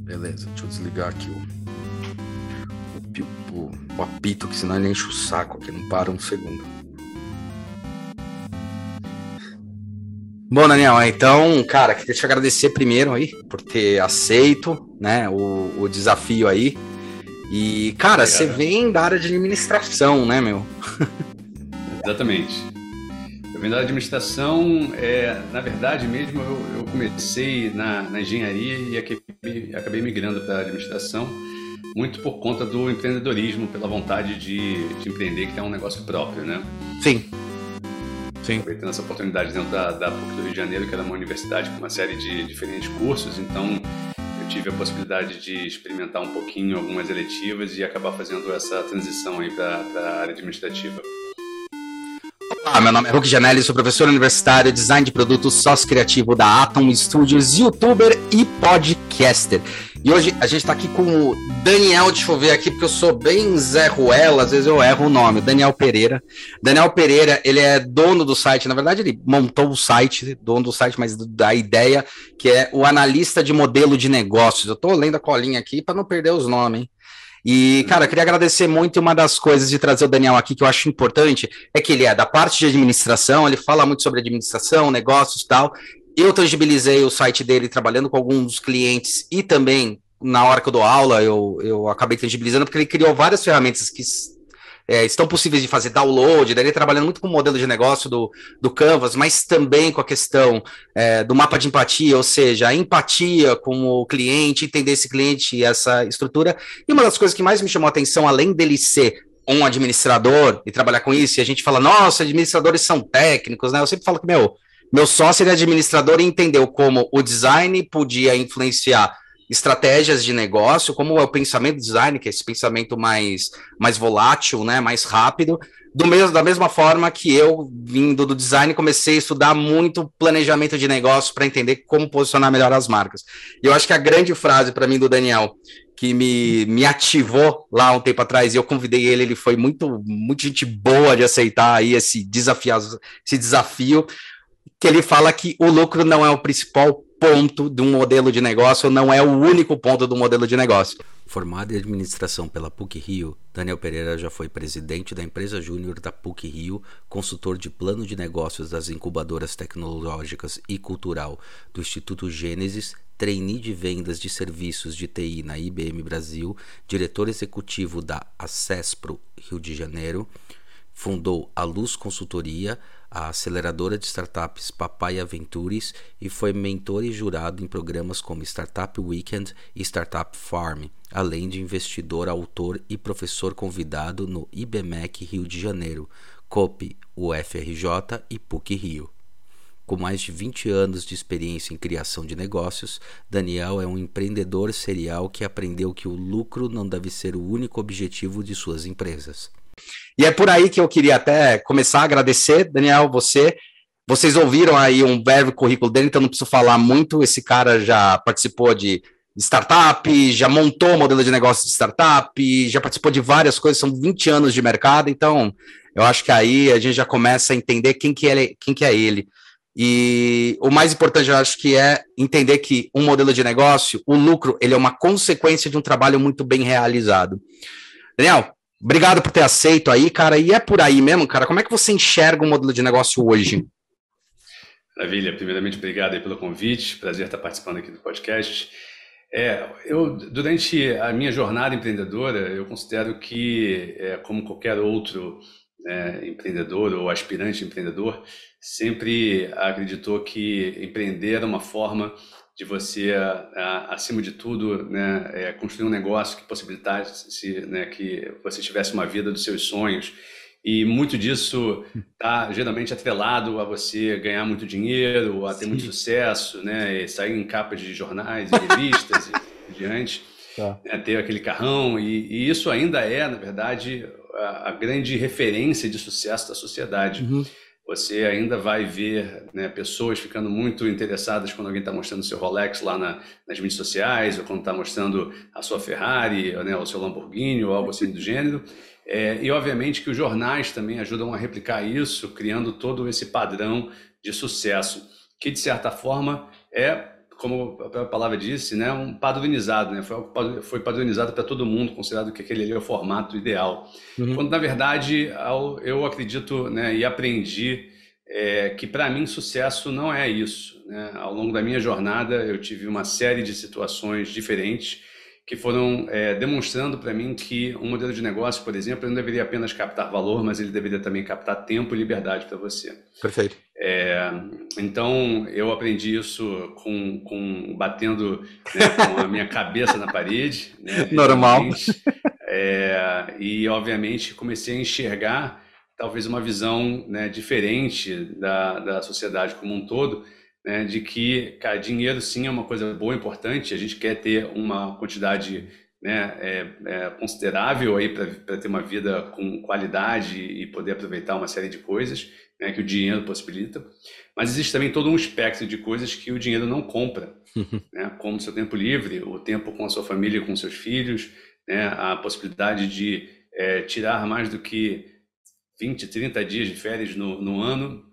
Beleza, deixa eu desligar aqui o, o, o, apito, que senão ele enche o saco aqui, não para um segundo. Bom, Daniel, então, cara, queria te agradecer primeiro aí por ter aceito, né, o, o desafio aí. E, cara, Obrigado. você vem da área de administração, né, meu? Exatamente. Venho da administração, é, na verdade mesmo, eu, eu comecei na, na, engenharia e acabei, acabei migrando para a administração, muito por conta do empreendedorismo, pela vontade de, de empreender, que é um negócio próprio, né? Sim. Sim. Aproveitando essa oportunidade dentro da, da PUC do Rio de Janeiro, que era uma universidade com uma série de diferentes cursos, então eu tive a possibilidade de experimentar um pouquinho algumas eletivas e acabar fazendo essa transição aí para a área administrativa. Olá, meu nome é Hulk Janelli, sou professor universitário, design de produtos, sócio criativo da Atom Studios, youtuber e podcaster. E hoje a gente está aqui com o Daniel, deixa eu ver aqui, porque eu sou bem Zé Ruela, às vezes eu erro o nome, Daniel Pereira. Daniel Pereira, ele é dono do site, na verdade ele montou o site, dono do site, mas da ideia, que é o analista de modelo de negócios. Eu estou lendo a colinha aqui para não perder os nomes, hein? E, cara, queria agradecer muito. E uma das coisas de trazer o Daniel aqui que eu acho importante é que ele é da parte de administração, ele fala muito sobre administração, negócios e tal. Eu tangibilizei o site dele trabalhando com alguns clientes e também na hora que eu dou aula, eu, eu acabei tangibilizando, porque ele criou várias ferramentas que é, estão possíveis de fazer download, daí trabalhando muito com o modelo de negócio do, do Canvas, mas também com a questão é, do mapa de empatia, ou seja, a empatia com o cliente, entender esse cliente e essa estrutura. E uma das coisas que mais me chamou a atenção, além dele ser um administrador e trabalhar com isso, e a gente fala, nossa, administradores são técnicos, né? Eu sempre falo que, meu, meu sócio ele é administrador e entendeu como o design podia influenciar estratégias de negócio, como é o pensamento design, que é esse pensamento mais, mais volátil, né, mais rápido, do mesmo, da mesma forma que eu, vindo do design, comecei a estudar muito planejamento de negócio para entender como posicionar melhor as marcas. E eu acho que a grande frase para mim do Daniel, que me, me ativou lá um tempo atrás, e eu convidei ele, ele foi muito, muito gente boa de aceitar aí esse desafio, esse desafio, que ele fala que o lucro não é o principal ponto de um modelo de negócio, não é o único ponto do modelo de negócio. Formado em administração pela PUC Rio, Daniel Pereira já foi presidente da empresa júnior da PUC Rio, consultor de plano de negócios das incubadoras tecnológicas e cultural do Instituto Gênesis, trainee de vendas de serviços de TI na IBM Brasil, diretor executivo da Acespro Rio de Janeiro, fundou a Luz Consultoria, a aceleradora de startups Papaya Ventures e foi mentor e jurado em programas como Startup Weekend e Startup Farm, além de investidor, autor e professor convidado no IBMEC Rio de Janeiro, COP, UFRJ e PUC Rio. Com mais de 20 anos de experiência em criação de negócios, Daniel é um empreendedor serial que aprendeu que o lucro não deve ser o único objetivo de suas empresas. E é por aí que eu queria até começar a agradecer, Daniel, você. Vocês ouviram aí um breve currículo dele, então não preciso falar muito. Esse cara já participou de startup, já montou modelo de negócio de startup, já participou de várias coisas, são 20 anos de mercado, então eu acho que aí a gente já começa a entender quem que, ele, quem que é ele. E o mais importante, eu acho que é entender que um modelo de negócio, o lucro, ele é uma consequência de um trabalho muito bem realizado. Daniel, Obrigado por ter aceito aí, cara. E é por aí mesmo, cara. Como é que você enxerga o modelo de negócio hoje? Maravilha. Primeiramente, obrigado aí pelo convite. Prazer estar participando aqui do podcast. É, eu durante a minha jornada empreendedora, eu considero que, é, como qualquer outro né, empreendedor ou aspirante empreendedor, sempre acreditou que empreender era uma forma de você, acima de tudo, né, é, construir um negócio que possibilitasse né, que você tivesse uma vida dos seus sonhos. E muito disso está geralmente atrelado a você ganhar muito dinheiro, a ter Sim. muito sucesso, né, sair em capas de jornais e revistas e diante, tá. né, ter aquele carrão. E, e, isso ainda é, na verdade, a, a, grande referência de sucesso da sociedade. Uhum você ainda vai ver né, pessoas ficando muito interessadas quando alguém está mostrando seu Rolex lá na, nas mídias sociais, ou quando está mostrando a sua Ferrari, né, o seu Lamborghini, ou algo assim do gênero. É, e, obviamente, que os jornais também ajudam a replicar isso, criando todo esse padrão de sucesso, que, de certa forma, é como a palavra disse, né, um padronizado, né, foi, foi padronizado para todo mundo, considerado que aquele ali é o formato ideal. Uhum. Quando, na verdade, eu acredito né, e aprendi é, que, para mim, sucesso não é isso. Né? Ao longo da minha jornada, eu tive uma série de situações diferentes que foram é, demonstrando para mim que um modelo de negócio, por exemplo, não deveria apenas captar valor, mas ele deveria também captar tempo e liberdade para você. Perfeito. É, então eu aprendi isso com, com batendo né, com a minha cabeça na parede. Né, Normal. É, e obviamente comecei a enxergar talvez uma visão né, diferente da, da sociedade como um todo né, de que cara, dinheiro sim é uma coisa boa, importante, a gente quer ter uma quantidade né, é, é considerável aí para ter uma vida com qualidade e poder aproveitar uma série de coisas né, que o dinheiro possibilita, mas existe também todo um espectro de coisas que o dinheiro não compra, né, como seu tempo livre, o tempo com a sua família, com seus filhos, né, a possibilidade de é, tirar mais do que 20, 30 dias de férias no, no ano,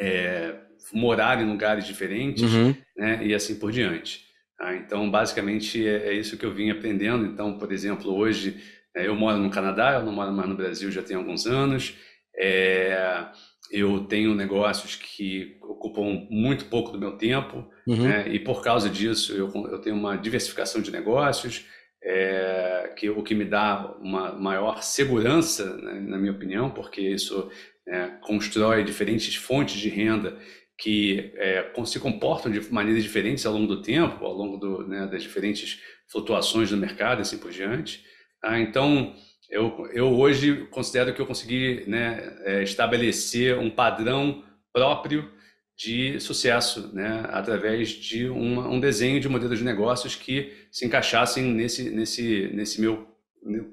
é, morar em lugares diferentes, uhum. né? E assim por diante. Tá? Então, basicamente, é, é, isso que eu vim aprendendo. Então, por exemplo, hoje é, eu moro no Canadá, eu não moro mais no Brasil já tem alguns anos. É, eu tenho negócios que ocupam muito pouco do meu tempo, uhum. né? e por causa disso eu, eu tenho uma diversificação de negócios, é, que o que me dá uma maior segurança, né, na minha opinião, porque isso é, constrói diferentes fontes de renda que é, se comportam de maneiras diferentes ao longo do tempo, ao longo do, né, das diferentes flutuações do mercado e assim por diante. Tá? Então, eu, eu hoje considero que eu consegui né, é, estabelecer um padrão próprio de sucesso, né, através de uma, um desenho de modelos de negócios que se encaixassem nesse, nesse, nesse meu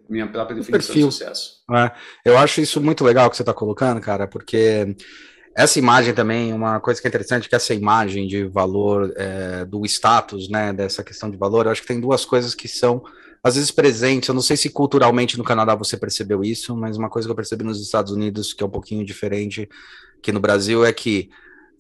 minha própria definição de sucesso. É, eu acho isso muito legal que você está colocando, cara, porque essa imagem também, uma coisa que é interessante, que essa imagem de valor, é, do status, né, dessa questão de valor, eu acho que tem duas coisas que são, às vezes, presentes. Eu não sei se culturalmente no Canadá você percebeu isso, mas uma coisa que eu percebi nos Estados Unidos, que é um pouquinho diferente que no Brasil, é que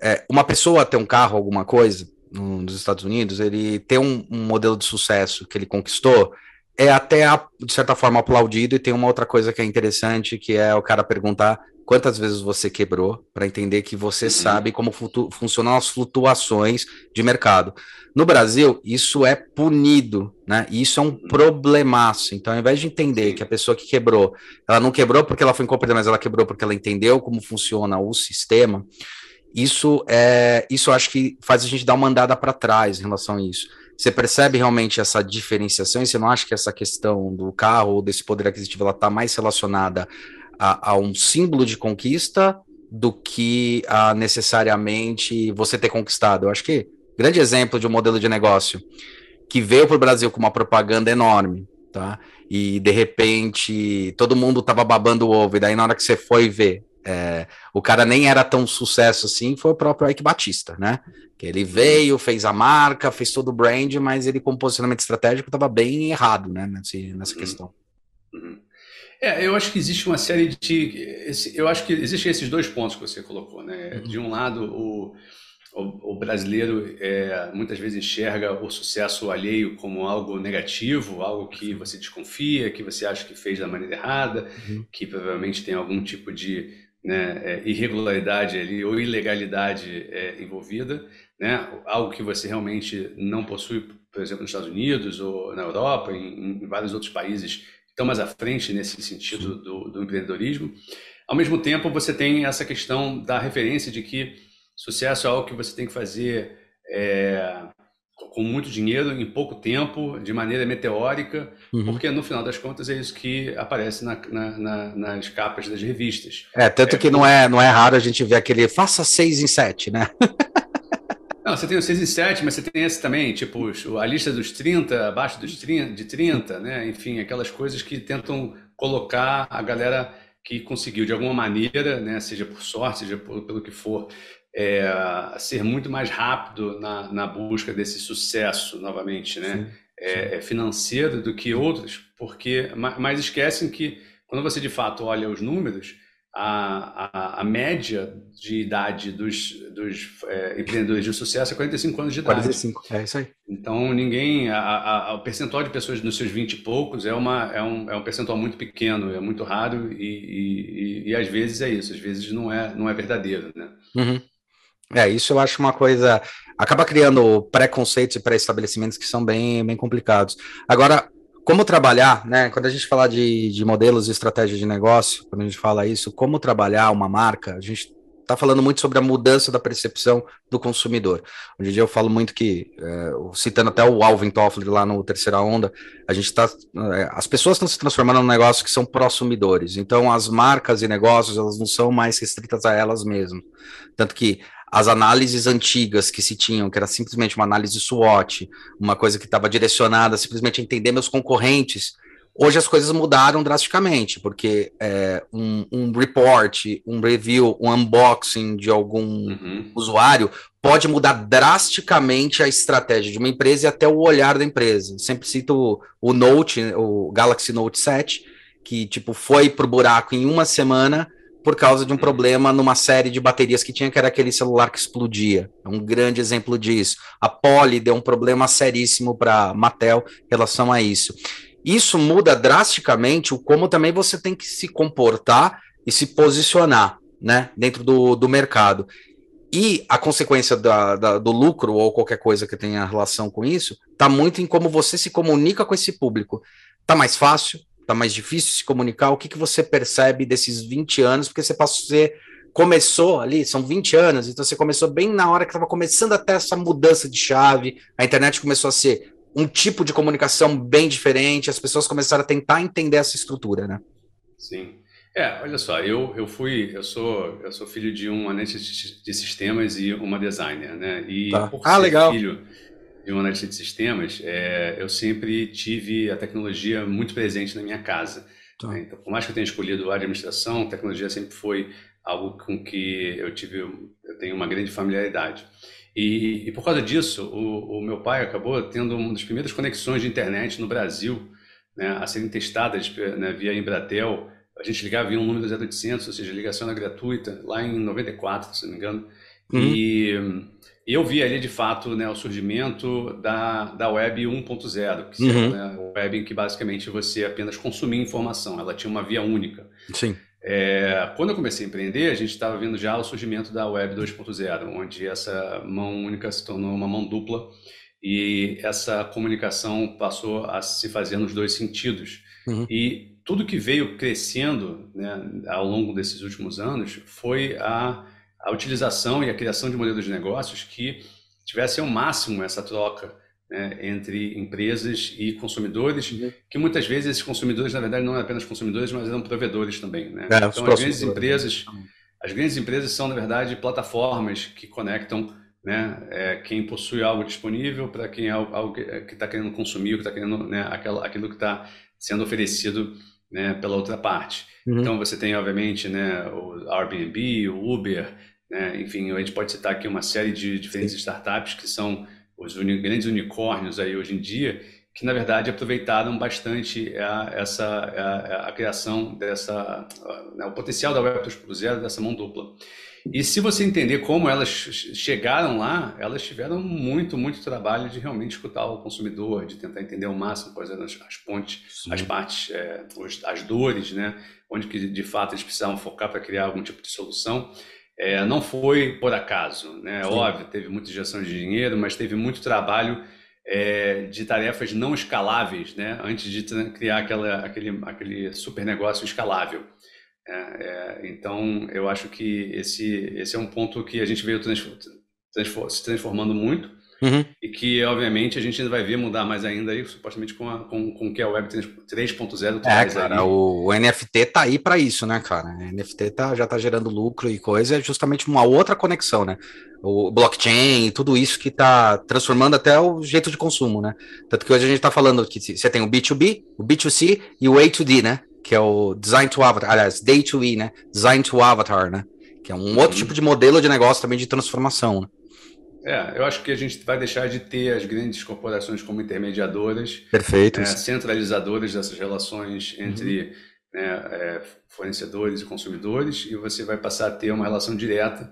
é, uma pessoa ter um carro, alguma coisa, nos Estados Unidos, ele ter um, um modelo de sucesso que ele conquistou, é até, de certa forma, aplaudido. E tem uma outra coisa que é interessante, que é o cara perguntar quantas vezes você quebrou, para entender que você uhum. sabe como funcionam as flutuações de mercado. No Brasil, isso é punido, né? E isso é um uhum. problemaço. Então, ao invés de entender Sim. que a pessoa que quebrou, ela não quebrou porque ela foi incompreendido, mas ela quebrou porque ela entendeu como funciona o sistema. Isso é, isso acho que faz a gente dar uma andada para trás em relação a isso. Você percebe realmente essa diferenciação e você não acha que essa questão do carro ou desse poder aquisitivo ela está mais relacionada a, a, um símbolo de conquista do que a necessariamente você ter conquistado? Eu acho que grande exemplo de um modelo de negócio que veio para o Brasil com uma propaganda enorme, tá? E de repente todo mundo tava babando o ovo, e daí na hora que você foi ver, é, o cara nem era tão sucesso assim, foi o próprio Ike Batista, né? Que ele veio, fez a marca, fez todo o brand, mas ele com posicionamento estratégico estava bem errado, né? Nessa, nessa uhum. questão. Uhum. É, eu acho que existe uma série de. Eu acho que existem esses dois pontos que você colocou, né? Uhum. De um lado, o, o, o brasileiro é, muitas vezes enxerga o sucesso alheio como algo negativo, algo que você desconfia, que você acha que fez da maneira errada, uhum. que provavelmente tem algum tipo de né, é, irregularidade ali ou ilegalidade é, envolvida, né, algo que você realmente não possui, por exemplo, nos Estados Unidos ou na Europa, em, em vários outros países estão mais à frente nesse sentido do, do, empreendedorismo. Ao mesmo tempo, você tem essa questão da referência de que sucesso é algo que você tem que fazer é, com muito dinheiro, em pouco tempo, de maneira meteórica, uhum. porque no final das contas é isso que aparece na, na, na, nas capas das revistas. É, tanto é, que não é, não é raro a gente ver aquele faça seis em sete, né? Não, você tem o 6 em 7, mas você tem esse também, tipo, a lista dos 30, abaixo dos 30, de 30, né? Enfim, aquelas coisas que tentam colocar a galera que conseguiu, de alguma maneira, né? Seja por sorte, seja por, pelo que for, é, ser muito mais rápido na, na busca desse sucesso, novamente, né? Sim, sim. É, é, financeiro do que outros, porque mas esquecem que quando você de fato olha os números, a, a, a, média de idade dos, dos é, empreendedores de sucesso é 45 anos de idade. 45, é isso aí. Então, ninguém. A, o percentual de pessoas nos seus 20 e poucos é, uma, é, um, é um percentual muito pequeno, é muito raro e, e, e, e às vezes é isso, às vezes não é, não é verdadeiro. Né? Uhum. É, isso eu acho uma coisa. Acaba criando preconceitos e pré-estabelecimentos que são bem, bem complicados. Agora, como trabalhar, né? Quando a gente fala de, de modelos e estratégias de negócio, quando a gente fala isso, como trabalhar uma marca, a gente está falando muito sobre a mudança da percepção do consumidor. Hoje em dia eu falo muito que, é, citando até o Alvin Toffler lá no Terceira Onda, a gente está, é, as pessoas estão se transformando num negócio que são prosumidores. Então as marcas e negócios elas não são mais restritas a elas mesmas, tanto que as análises antigas que se tinham, que era simplesmente uma análise SWOT, uma coisa que estava direcionada simplesmente a entender meus concorrentes, hoje as coisas mudaram drasticamente, porque é, um, um, report, um review, um unboxing de algum uhum. usuário pode mudar drasticamente a estratégia de uma empresa e até o olhar da empresa. Sempre cito o, Note, o Galaxy Note 7, que tipo foi pro buraco em uma semana por causa de um problema numa série de baterias que tinha, que era aquele celular que explodia. É um grande exemplo disso. A Poly deu um problema seríssimo para Mattel em relação a isso. Isso muda drasticamente o como também você tem que se comportar e se posicionar né, dentro do, do mercado. E a consequência da, da, do lucro ou qualquer coisa que tenha relação com isso está muito em como você se comunica com esse público. Tá mais fácil? Tá mais difícil se comunicar? O que, que você percebe desses 20 anos? Porque você passou, você começou ali, são 20 anos, então você começou bem na hora que estava começando até essa mudança de chave, a internet começou a ser um tipo de comunicação bem diferente, as pessoas começaram a tentar entender essa estrutura, né? Sim. É, olha só, eu, eu fui, eu sou, eu sou filho de um analista de sistemas e uma designer, né? E tá. por ah, legal. filho de um analista de sistemas, é, eu sempre tive a tecnologia muito presente na minha casa. Tá. Né? Então, por mais que eu tenha escolhido a administração, tecnologia sempre foi algo com que eu tive, eu tenho uma grande familiaridade. E, e por causa disso, o, o, meu pai acabou tendo uma das primeiras conexões de internet no Brasil, né, a serem testadas né, via Embratel. A gente ligava via um número 0800, ou seja, ligação era gratuita, lá em 94, se não me engano. Uhum. E eu vi ali, de fato, né, o surgimento da, da web 1.0, que uhum. né, a web em que basicamente você apenas consumia informação, ela tinha uma via única. Sim. É, quando eu comecei a empreender, a gente estava vendo já o surgimento da web 2.0, onde essa mão única se tornou uma mão dupla e essa comunicação passou a se fazer nos dois sentidos. Uhum. E tudo que veio crescendo né, ao longo desses últimos anos foi a a utilização e a criação de modelos de negócios que tivessem ao máximo essa troca né, entre empresas e consumidores, uhum. que muitas vezes esses consumidores, na verdade, não eram apenas consumidores, mas eram provedores também. Né? É, então, as grandes empresas, as grandes empresas são, na verdade, plataformas que conectam né, é, quem possui algo disponível para quem é algo que está querendo consumir, que está querendo né, aquilo, aquilo que está sendo oferecido né, pela outra parte. Uhum. Então você tem, obviamente, né, o Airbnb, o Uber, né? Enfim, a gente pode citar aqui uma série de diferentes Sim. startups que são os uni grandes unicórnios aí hoje em dia, que na verdade aproveitaram bastante a, essa a, a criação dessa a, o potencial da Web 2.0 dessa mão dupla. E se você entender como elas chegaram lá, elas tiveram muito, muito trabalho de realmente escutar o consumidor, de tentar entender ao máximo quais eram as, as pontes, Sim. as partes, é, as dores, né? onde que de fato eles precisavam focar para criar algum tipo de solução. É, não foi por acaso, né? Óbvio, teve muita injeção de dinheiro, mas teve muito trabalho é, de tarefas não escaláveis, né? Antes de criar aquela, aquele, aquele super negócio escalável. É, é, então, eu acho que esse, esse é um ponto que a gente veio se transformando muito Uhum. E que, obviamente, a gente ainda vai ver mudar mais ainda aí, supostamente com, a, com, com o que a Web 3.0 traz. É, cara, o, o, NFT tá aí para isso, né, cara? O NFT tá, já tá gerando lucro e coisa, é justamente uma outra conexão, né? O blockchain e tudo isso que tá transformando até o jeito de consumo, né? Tanto que hoje a gente tá falando que você tem o B2B, o B2C e o A2D, né? Que é o Design to Avatar, aliás, Day to E, né? Design to Avatar, né? Que é um outro uhum. tipo de modelo de negócio também de transformação, né? É, eu acho que a gente vai deixar de ter as grandes corporações como intermediadoras, Perfeito. É, centralizadoras dessas relações entre uhum. né, é, fornecedores e consumidores, e você vai passar a ter uma relação direta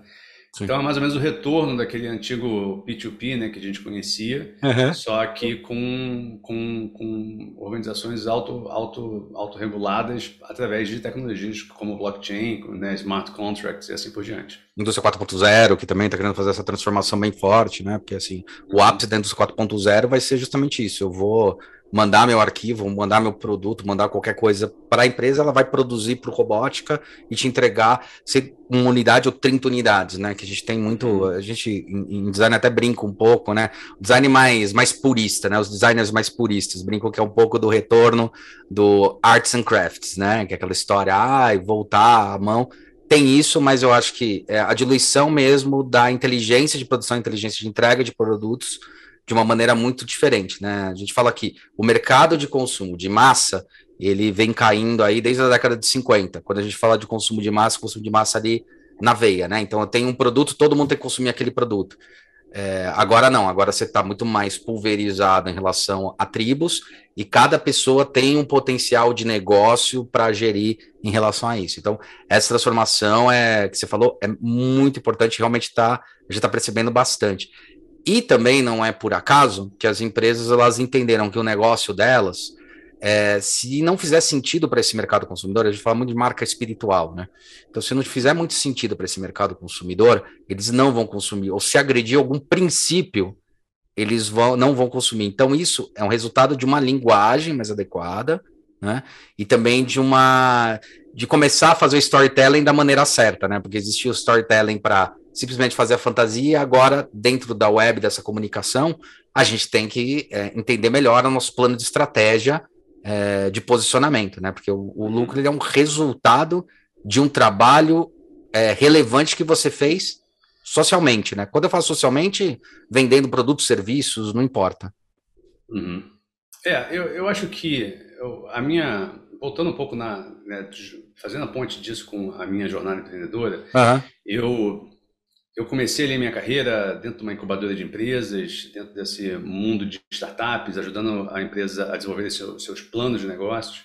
Sim. Então é mais ou menos o retorno daquele antigo P2P né, que a gente conhecia, uhum. só que com, com, com organizações auto, auto, autorreguladas através de tecnologias como blockchain, né, smart contracts e assim por diante. Indústria 4.0, que também está querendo fazer essa transformação bem forte, né? Porque assim, o ápice da indústria 4.0 vai ser justamente isso. Eu vou mandar meu arquivo, mandar meu produto, mandar qualquer coisa para a empresa, ela vai produzir para o robótica e te entregar se uma unidade ou 30 unidades, né? Que a gente tem muito, uhum. a gente em, em, design até brinca um pouco, né? O design mais, mais purista, né? Os designers mais puristas brincam que é um pouco do retorno do arts and crafts, né? Que é aquela história, ah, voltar à mão. Tem isso, mas eu acho que é a diluição mesmo da inteligência de produção, inteligência de entrega de produtos, de uma maneira muito diferente, né? A gente fala que o mercado de consumo de massa, ele vem caindo aí desde a década de 50. Quando a gente fala de consumo de massa, consumo de massa ali na veia, né? Então tenho um produto, todo mundo tem que consumir aquele produto. É, agora não, agora você está muito mais pulverizado em relação a tribos e cada pessoa tem um potencial de negócio para gerir em relação a isso. Então, essa transformação é que você falou é muito importante, realmente tá, a gente está percebendo bastante. E também não é por acaso que as empresas elas entenderam que o negócio delas, é, se não fizer sentido para esse mercado consumidor, a gente fala muito de marca espiritual, né? Então, se não fizer muito sentido para esse mercado consumidor, eles não vão consumir. Ou se agredir algum princípio, eles vão, não vão consumir. Então, isso é um resultado de uma linguagem mais adequada, né? E também de uma de começar a fazer o storytelling da maneira certa, né? Porque existia o storytelling para simplesmente fazer a fantasia. Agora, dentro da web, dessa comunicação, a gente tem que é, entender melhor o nosso plano de estratégia é, de posicionamento, né? Porque o, o lucro ele é um resultado de um trabalho é, relevante que você fez socialmente, né? Quando eu falo socialmente, vendendo produtos, serviços, não importa. Uhum. É, eu, eu acho que eu, a minha. Voltando um pouco na. Né, fazendo a ponte disso com a minha jornada empreendedora, uhum. eu eu comecei ali a minha carreira dentro de uma incubadora de empresas, dentro desse mundo de startups, ajudando a empresa a desenvolver seus, seus planos de negócios.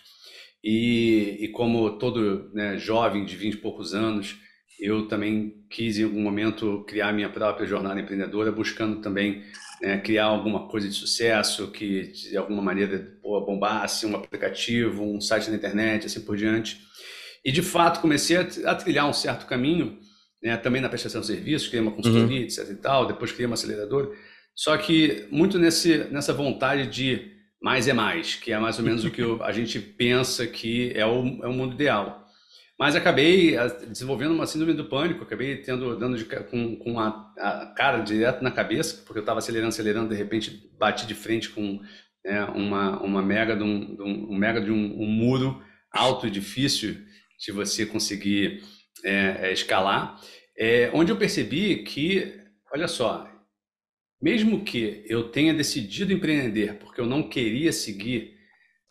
E, e como todo né, jovem de 20 e poucos anos, eu também quis em algum momento criar minha própria jornada empreendedora, buscando também né, criar alguma coisa de sucesso que de alguma maneira bombasse, um aplicativo, um site na internet, assim por diante. E de fato comecei a trilhar um certo caminho né? também na prestação de serviços, criei uma consultoria, uhum. etc e tal, depois criei uma aceleradora. Só que muito nesse, nessa vontade de mais é mais, que é mais ou menos o que a gente pensa que é o, é o mundo ideal. Mas acabei desenvolvendo uma síndrome do pânico, acabei tendo dando de, com, com a, a, cara direto na cabeça, porque eu estava acelerando, acelerando, de repente bati de frente com né, uma, uma mega de um, de um, um mega de um, um, muro alto e difícil de você conseguir é, é, escalar, é, onde eu percebi que, olha só, mesmo que eu tenha decidido empreender porque eu não queria seguir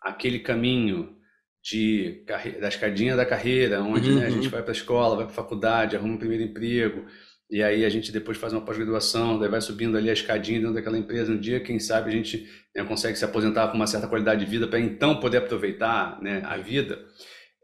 aquele caminho de da escadinha da carreira, onde uhum. né, a gente uhum. vai para a escola, vai para a faculdade, arruma um primeiro emprego, e aí a gente depois faz uma pós-graduação, daí vai subindo ali a escadinha dentro daquela empresa. Um dia, quem sabe, a gente né, consegue se aposentar com uma certa qualidade de vida para então poder aproveitar né, a vida.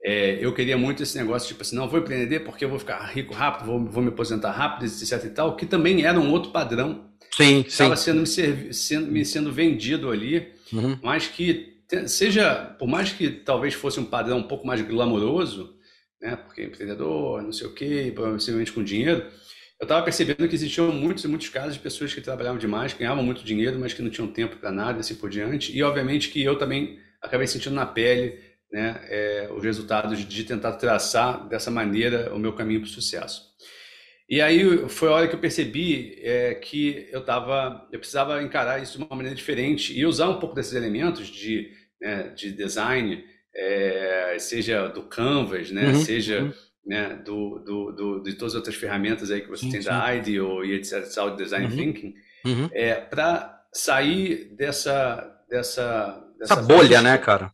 É, eu queria muito esse negócio, tipo assim, não, vou empreender porque eu vou ficar rico rápido, vou, vou me aposentar rápido, etc e tal, que também era um outro padrão. Sim, Estava sendo me, sendo, me sendo vendido ali, uhum. mas que seja, por mais que talvez fosse um padrão um pouco mais glamouroso, né, porque empreendedor, não sei o quê, possivelmente com dinheiro, eu estava percebendo que existiam muitos e muitos casos de pessoas que trabalhavam demais, ganhavam muito dinheiro, mas que não tinham tempo para nada, assim por diante, e obviamente que eu também acabei sentindo na pele né, é, os resultados de tentar traçar dessa maneira o meu caminho para o sucesso. E aí foi a hora que eu percebi é, que eu tava, eu precisava encarar isso de uma maneira diferente e usar um pouco desses elementos de, né, de design, é, seja do Canvas, né, uhum, seja uhum. Né, do, do, do, de todas as outras ferramentas aí que você sim, tem sim. da IDEO e etc, de Design uhum, Thinking, uhum. é, para sair dessa, dessa, dessa essa bolha, né, cara?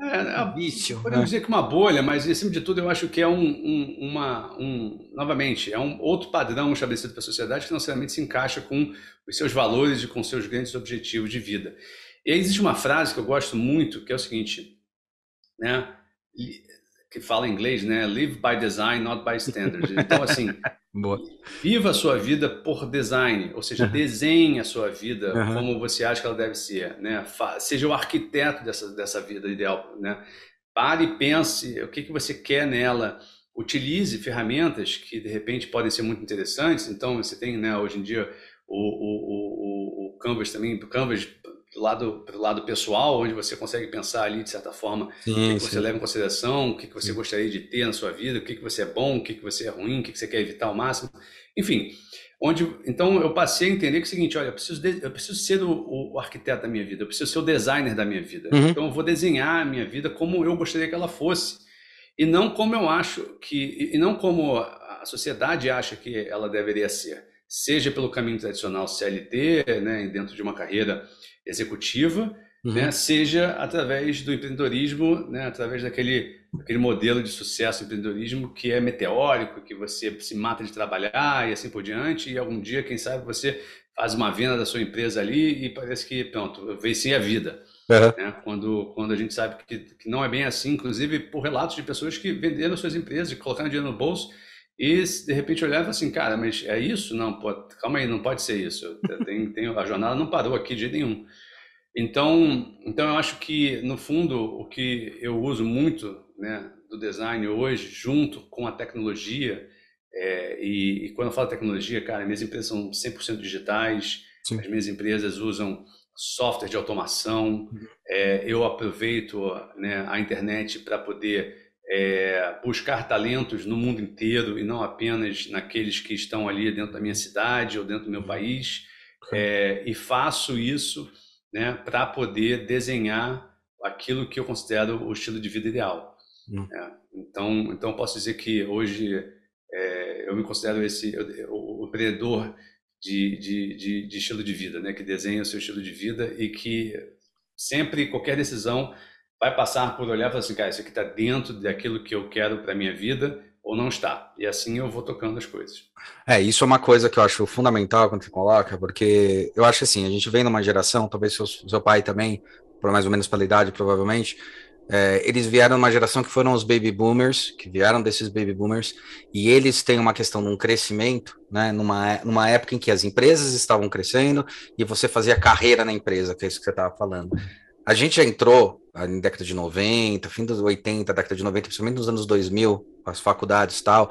É, é vício. Podemos né? dizer que uma bolha, mas acima de tudo eu acho que é um, um, uma, um novamente, é um outro padrão estabelecido pela sociedade que não necessariamente se encaixa com os seus valores e com os seus grandes objetivos de vida. E aí existe uma frase que eu gosto muito, que é o seguinte, né? Que fala inglês, né? Live by design, not by standards. Então, assim, Boa. viva a sua vida por design, ou seja, desenhe a sua vida uhum. como você acha que ela deve ser, né? Seja o arquiteto dessa, dessa vida ideal, né? Pare e pense o que, que você quer nela. Utilize ferramentas que, de repente, podem ser muito interessantes. Então, você tem, né, hoje em dia, o, o, o, o Canvas também, o Canvas do lado, do lado pessoal, onde você consegue pensar ali, de certa forma, sim, o que, você leva em consideração, o que, que você sim. gostaria de ter na sua vida, o que, que você é bom, o que, que você é ruim, o que, que você quer evitar ao máximo. Enfim, onde então eu passei a entender que é o seguinte, olha, eu preciso, de, eu preciso ser o, o, arquiteto da minha vida, eu preciso ser o designer da minha vida. Uhum. Então eu vou desenhar a minha vida como eu gostaria que ela fosse. E não como eu acho que, e não como a sociedade acha que ela deveria ser. Seja pelo caminho tradicional CLT, né, dentro de uma carreira executiva, uhum. né, seja através do empreendedorismo, né, através daquele, daquele modelo de sucesso do empreendedorismo que é meteórico, que você se mata de trabalhar e assim por diante, e algum dia, quem sabe, você faz uma venda da sua empresa ali e parece que, pronto, venci a vida. Uhum. Né? Quando, quando a gente sabe que, que não é bem assim, inclusive por relatos de pessoas que venderam suas empresas, colocando dinheiro no bolso, e de repente olhava assim, cara, mas é isso? Não, pode, calma aí, não pode ser isso. Tem, tem, a jornada não parou aqui de jeito nenhum. Então, então eu acho que no fundo o que eu uso muito, né, do design hoje, junto com a tecnologia, é, e, e, quando eu falo tecnologia, cara, minhas empresas são 100% digitais, Sim. as minhas empresas usam software de automação, uhum. é, eu aproveito né, a internet para poder é, buscar talentos no mundo inteiro e não apenas naqueles que estão ali dentro da minha cidade ou dentro do meu país. É, e faço isso né, para poder desenhar aquilo que eu considero o estilo de vida ideal. Hum. É, então, então posso dizer que hoje é, eu me considero esse o, o empreendedor de, de, de, de, estilo de vida, né, que desenha o seu estilo de vida e que sempre qualquer decisão vai passar por olhar e falar assim, cara, isso aqui está dentro daquilo que eu quero para minha vida ou não está. E assim eu vou tocando as coisas. É, isso é uma coisa que eu acho fundamental quando você coloca, porque eu acho assim, a gente vem numa geração, talvez seu, seu pai também, por mais ou menos pela idade, provavelmente, é, eles vieram numa geração que foram os baby boomers, que vieram desses baby boomers, e eles têm uma questão de um crescimento, né, numa, numa época em que as empresas estavam crescendo e você fazia carreira na empresa, que é isso que você estava falando. A gente já entrou em década de 90, fim dos 80, década de 90, principalmente nos anos 2000, as faculdades e tal,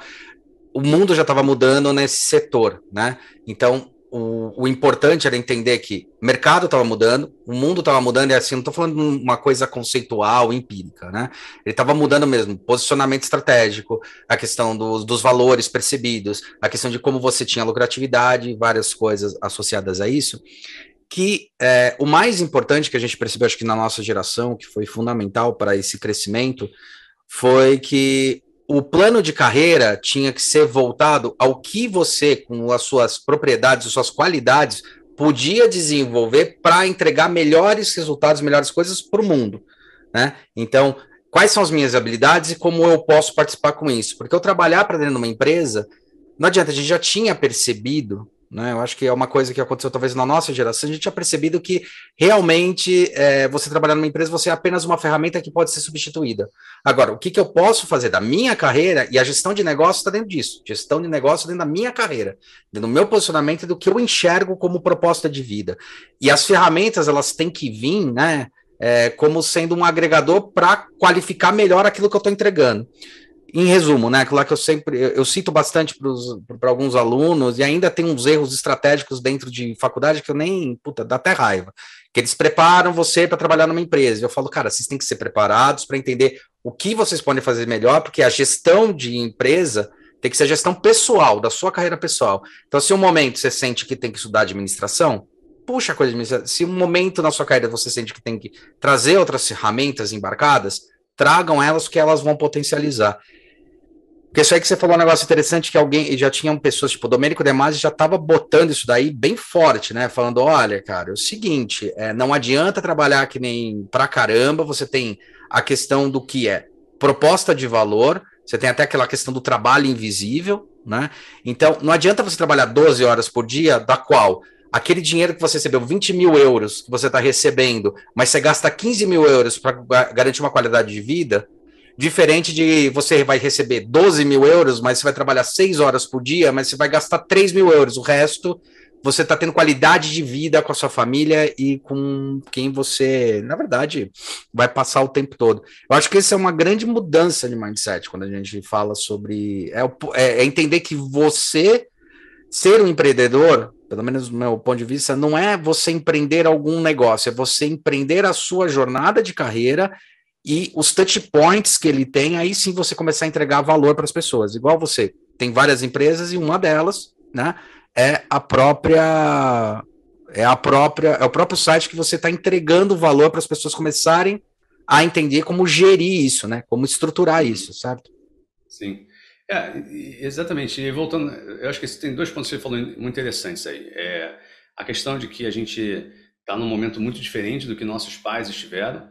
o mundo já estava mudando nesse setor, né? Então, o, o importante era entender que o mercado estava mudando, o mundo estava mudando, e assim, não estou falando uma coisa conceitual, empírica, né? Ele estava mudando mesmo, posicionamento estratégico, a questão dos valores percebidos, a questão de como você tinha lucratividade, várias coisas associadas a isso que é, o mais importante que a gente percebeu, acho que na nossa geração, que foi fundamental para esse crescimento, foi que o plano de carreira tinha que ser voltado ao que você, com as suas propriedades, as suas qualidades, podia desenvolver para entregar melhores resultados, melhores coisas para o mundo. Né? Então, quais são as minhas habilidades e como eu posso participar com isso? Porque eu trabalhar para dentro de uma empresa, não adianta, a gente já tinha percebido né? Eu acho que é uma coisa que aconteceu talvez na nossa geração. A gente tinha percebido que realmente é, você trabalhar numa empresa, você é apenas uma ferramenta que pode ser substituída. Agora, o que, que eu posso fazer da minha carreira, e a gestão de negócio está dentro disso gestão de negócio dentro da minha carreira, dentro do meu posicionamento e do que eu enxergo como proposta de vida. E as ferramentas, elas têm que vir, né? É, como sendo um agregador para qualificar melhor aquilo que eu estou entregando em resumo, né, aquilo que eu sempre eu, eu cito bastante para alguns alunos, e ainda tem uns erros estratégicos dentro de faculdade que eu nem, puta, dá até raiva. Que eles preparam você para trabalhar numa empresa. Eu falo, cara, vocês têm que ser preparados para entender o que vocês podem fazer melhor, porque a gestão de empresa tem que ser gestão pessoal, da sua carreira pessoal. Então, se um momento você sente que tem que estudar administração, puxa a coisa de administração. Se um momento na sua carreira você sente que tem que trazer outras ferramentas embarcadas, tragam elas que elas vão potencializar. Porque isso aí que você falou um negócio interessante que alguém já tinham pessoas, tipo, o Domênico De Masi já estava botando isso daí bem forte, né? Falando: olha, cara, é o seguinte, é, não adianta trabalhar que nem pra caramba, você tem a questão do que é proposta de valor, você tem até aquela questão do trabalho invisível, né? Então, não adianta você trabalhar 12 horas por dia, da qual aquele dinheiro que você recebeu, 20 mil euros que você está recebendo, mas você gasta 15 mil euros para garantir uma qualidade de vida, Diferente de você vai receber 12 mil euros, mas você vai trabalhar 6 horas por dia, mas você vai gastar 3 mil euros. O resto você está tendo qualidade de vida com a sua família e com quem você, na verdade, vai passar o tempo todo. Eu acho que essa é uma grande mudança de mindset quando a gente fala sobre. É, é, é entender que você ser um empreendedor, pelo menos do meu ponto de vista, não é você empreender algum negócio, é você empreender a sua jornada de carreira e os touch points que ele tem, aí sim você começar a entregar valor para as pessoas. Igual você tem várias empresas e uma delas, né, é a própria é a própria é o próprio site que você está entregando valor para as pessoas começarem a entender como gerir isso, né? Como estruturar isso, certo? Sim. É, exatamente. E voltando, eu acho que tem dois pontos que você falou muito interessantes aí. É a questão de que a gente está num momento muito diferente do que nossos pais estiveram.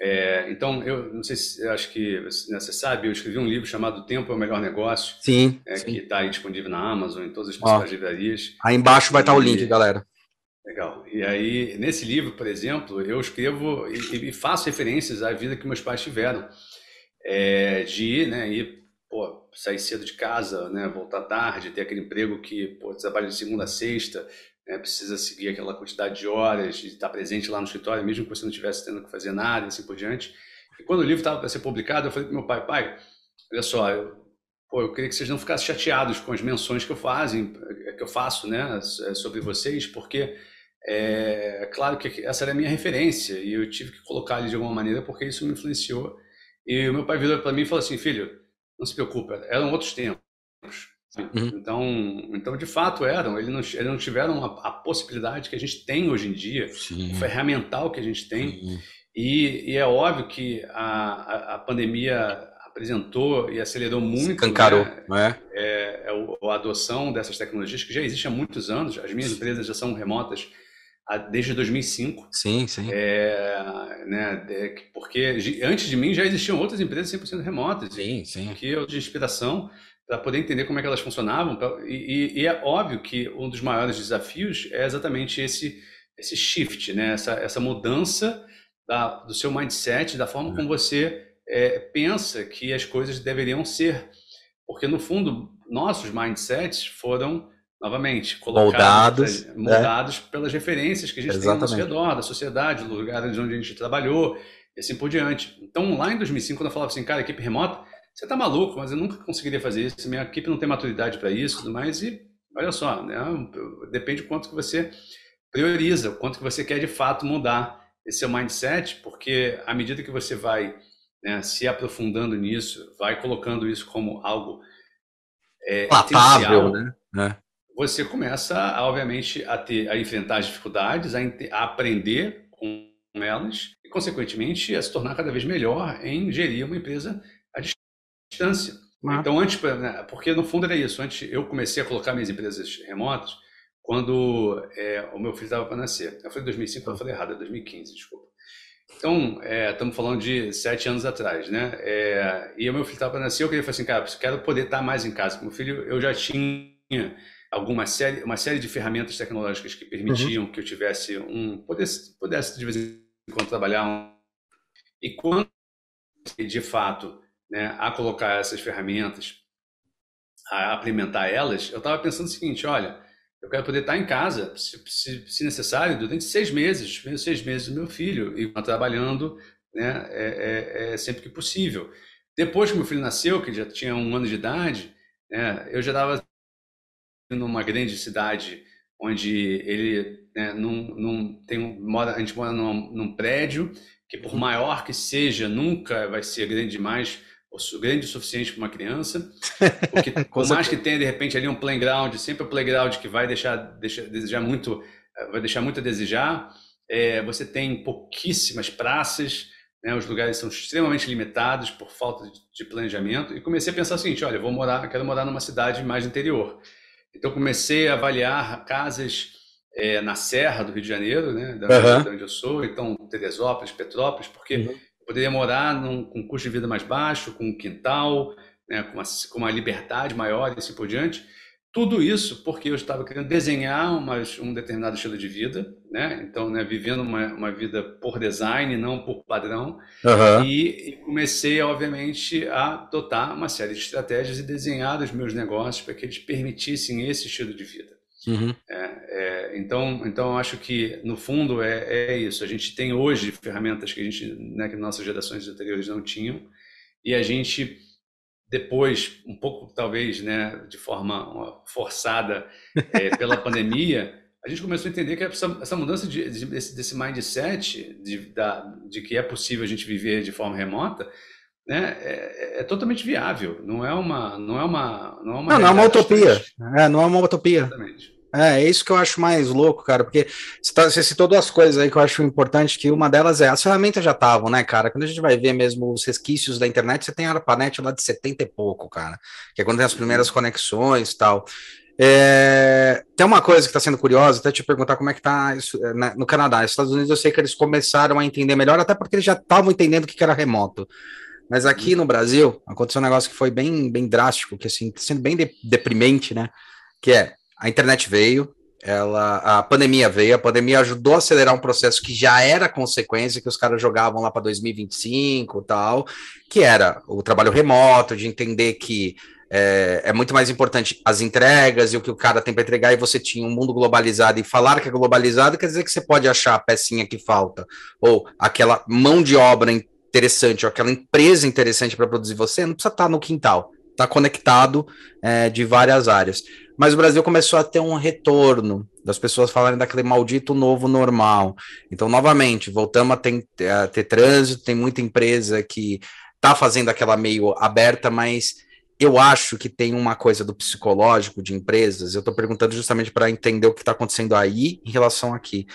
É, então, eu não sei se acho que né, você sabe, eu escrevi um livro chamado Tempo é o Melhor Negócio. Sim. É, sim. Que está aí disponível na Amazon, em todas as principais livrarias. Aí embaixo vai estar tá o link, galera. Legal. E aí, nesse livro, por exemplo, eu escrevo e, e faço referências à vida que meus pais tiveram. É, de ir, né, ir, pô, sair cedo de casa, né, voltar tarde, ter aquele emprego que pô, trabalha de segunda a sexta, né, precisa seguir aquela quantidade de horas, de estar presente lá no escritório, mesmo que você não estivesse tendo que fazer nada e assim por diante. E quando o livro estava para ser publicado, eu falei para meu pai, pai, olha só, eu, pô, eu queria que vocês não ficassem chateados com as menções que eu, fazem, que eu faço né, sobre vocês, porque é claro que essa era a minha referência e eu tive que colocar ali de alguma maneira porque isso me influenciou. E o meu pai virou para mim e falou assim, filho, não se preocupe, eram outros tempos. Uhum. Então, então, de fato, eram. Eles não, eles não tiveram a, a, possibilidade que a gente tem hoje em dia, Sim. o ferramental que a gente tem. E, e, é óbvio que a, a, a, pandemia apresentou e acelerou muito Escancarou, né? é? É, é a adoção dessas tecnologias que já existem há muitos anos. As minhas empresas já são remotas desde 2005. Sim, sim. É, né, porque antes de mim já existiam outras empresas 100% remotas. Sim, sim. Que eu de inspiração para poder entender como é que elas funcionavam. E, e, é óbvio que um dos maiores desafios é exatamente esse, esse shift, né? essa, essa mudança da, do seu mindset, da forma como você é, pensa que as coisas deveriam ser. Porque, no fundo, nossos mindsets foram, novamente, moldados, né? moldados pelas referências que a gente exatamente. tem ao nosso redor, da sociedade, do lugar onde a gente trabalhou, e assim por diante. Então, lá em 2005, quando eu falava assim, cara, equipe remota, você tá maluco, mas eu nunca conseguiria fazer isso, minha equipe não tem maturidade para isso, tudo mais, e olha só, né, depende do quanto que você prioriza, o quanto que você quer de fato mudar esse seu mindset, porque à medida que você vai né, se aprofundando nisso, vai colocando isso como algo é, Platável, né? É. Você começa, obviamente, a ter, a enfrentar as dificuldades, a, a aprender com elas e, consequentemente, a se tornar cada vez melhor em gerir uma empresa distância. Ah. Então, antes, né, porque no fundo era isso. Antes, eu comecei a colocar minhas empresas remotas quando é, o meu filho estava para nascer. Eu falei 2005, eu falei errado, é 2015, desculpa. Então, é, estamos falando de sete anos atrás, né? É, e o meu filho estava para nascer, eu queria falar assim, cara, eu quero poder estar mais em casa. Com meu filho, eu já tinha alguma série, uma série de ferramentas tecnológicas que permitiam uhum. que eu tivesse um, pudesse, pudesse de vez em quando trabalhar. Um, e quando, de fato, né, a colocar essas ferramentas, a implementar elas, eu estava pensando o seguinte: olha, eu quero poder estar em casa, se, se, se necessário, durante seis meses, seis meses do meu filho, e trabalhando né, é, é, é, sempre que possível. Depois que meu filho nasceu, que já tinha um ano de idade, né, eu já estava numa grande cidade onde ele né, não, não tem mora, a gente mora num, num prédio que por maior que seja nunca vai ser grande demais grande o suficiente para uma criança, porque por mais que tenha de repente ali um playground, sempre o playground que vai deixar, desejar muito, eh, vai deixar muito a desejar. É, você tem pouquíssimas praças, né, os lugares são extremamente limitados por falta de, de, planejamento. E comecei a pensar o seguinte: olha, vou morar, quero morar numa cidade mais interior. Então comecei a avaliar casas é, na Serra do Rio de Janeiro, né, da uhum. onde eu sou, então Teresópolis, Petrópolis, porque uhum poderia morar num, com um custo de vida mais baixo, com um quintal, né, com, uma, com uma liberdade maior e assim por diante. tudo isso porque eu estava querendo desenhar uma, um determinado estilo de vida, né? Então, né, vivendo uma, uma vida por design, não por padrão. Uhum. E, e, comecei, obviamente, a adotar uma série de estratégias e desenhar os meus negócios para que eles permitissem esse estilo de vida. Uhum. É, é, então, então, acho que, no fundo, é, é, isso. A gente tem hoje ferramentas que, a gente, né, que nossas gerações anteriores não tinham e a gente depois, um pouco talvez, né, de forma forçada é, pela pandemia, a gente começou a entender que essa, essa mudança de, de, desse, desse, mindset de, da, de que é possível a gente viver de forma remota, né, é, é, totalmente viável. Não é uma, não é uma, não é uma, não, não é uma utopia. É, não é uma utopia. Exatamente. É, é isso que eu acho mais louco, cara, porque você, tá, você citou duas coisas aí que eu acho importante, que uma delas é, as ferramentas já estavam, né, cara, quando a gente vai ver mesmo os resquícios da internet, você tem a ARPANET lá de 70 e pouco, cara, que é quando tem as primeiras conexões e tal. É, tem uma coisa que está sendo curiosa, até te perguntar como é que está né, no Canadá. Nos Estados Unidos eu sei que eles começaram a entender melhor, até porque eles já estavam entendendo o que era remoto. Mas aqui no Brasil aconteceu um negócio que foi bem, bem drástico, que assim, tá sendo bem de, deprimente, né? Que é a internet veio, ela, a pandemia veio, a pandemia ajudou a acelerar um processo que já era consequência, que os caras jogavam lá para 2025 e tal, que era o trabalho remoto, de entender que é, é, muito mais importante as entregas e o que o cara tem para entregar, e você tinha um mundo globalizado, e falar que é globalizado quer dizer que você pode achar a pecinha que falta, ou aquela mão de obra interessante, ou aquela empresa interessante para produzir você, não precisa estar tá no quintal, está conectado é, de várias áreas. Mas o Brasil começou a ter um retorno das pessoas falarem daquele maldito novo normal. Então, novamente, voltamos a ter, a ter trânsito, tem muita empresa que está fazendo aquela meio aberta, mas eu acho que tem uma coisa do psicológico de empresas. Eu estou perguntando justamente para entender o que está acontecendo aí em relação aqui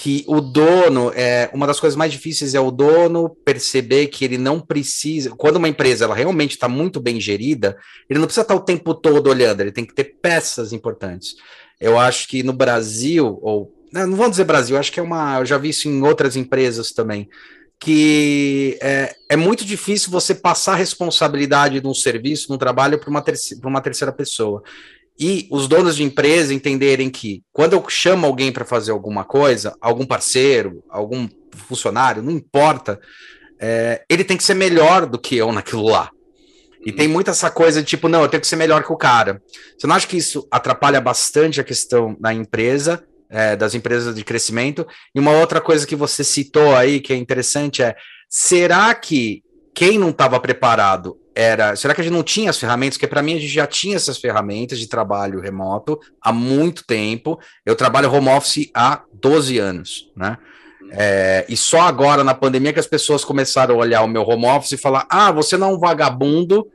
que o dono é uma das coisas mais difíceis é o dono perceber que ele não precisa quando uma empresa ela realmente está muito bem gerida ele não precisa estar tá o tempo todo olhando ele tem que ter peças importantes. Eu acho que no Brasil ou não vamos dizer Brasil acho que é uma eu já vi isso em outras empresas também que é, é muito difícil você passar a responsabilidade de um serviço, de um trabalho para uma, terceira, uma terceira pessoa e os donos de empresa entenderem que quando eu chamo alguém para fazer alguma coisa, algum parceiro, algum funcionário, não importa, é, ele tem que ser melhor do que eu naquilo lá. E tem muita essa coisa de tipo, não, eu tenho que ser melhor que o cara. Você não acha que isso atrapalha bastante a questão da empresa, é, das empresas de crescimento? E uma outra coisa que você citou aí, que é interessante, é: será que quem não estava preparado era. Será que a gente não tinha as ferramentas? Porque para mim a gente já tinha essas ferramentas de trabalho remoto há muito tempo. Eu trabalho home office há 12 anos, né? É, e só agora na pandemia que as pessoas começaram a olhar o meu home office e falar: ah, você não é um vagabundo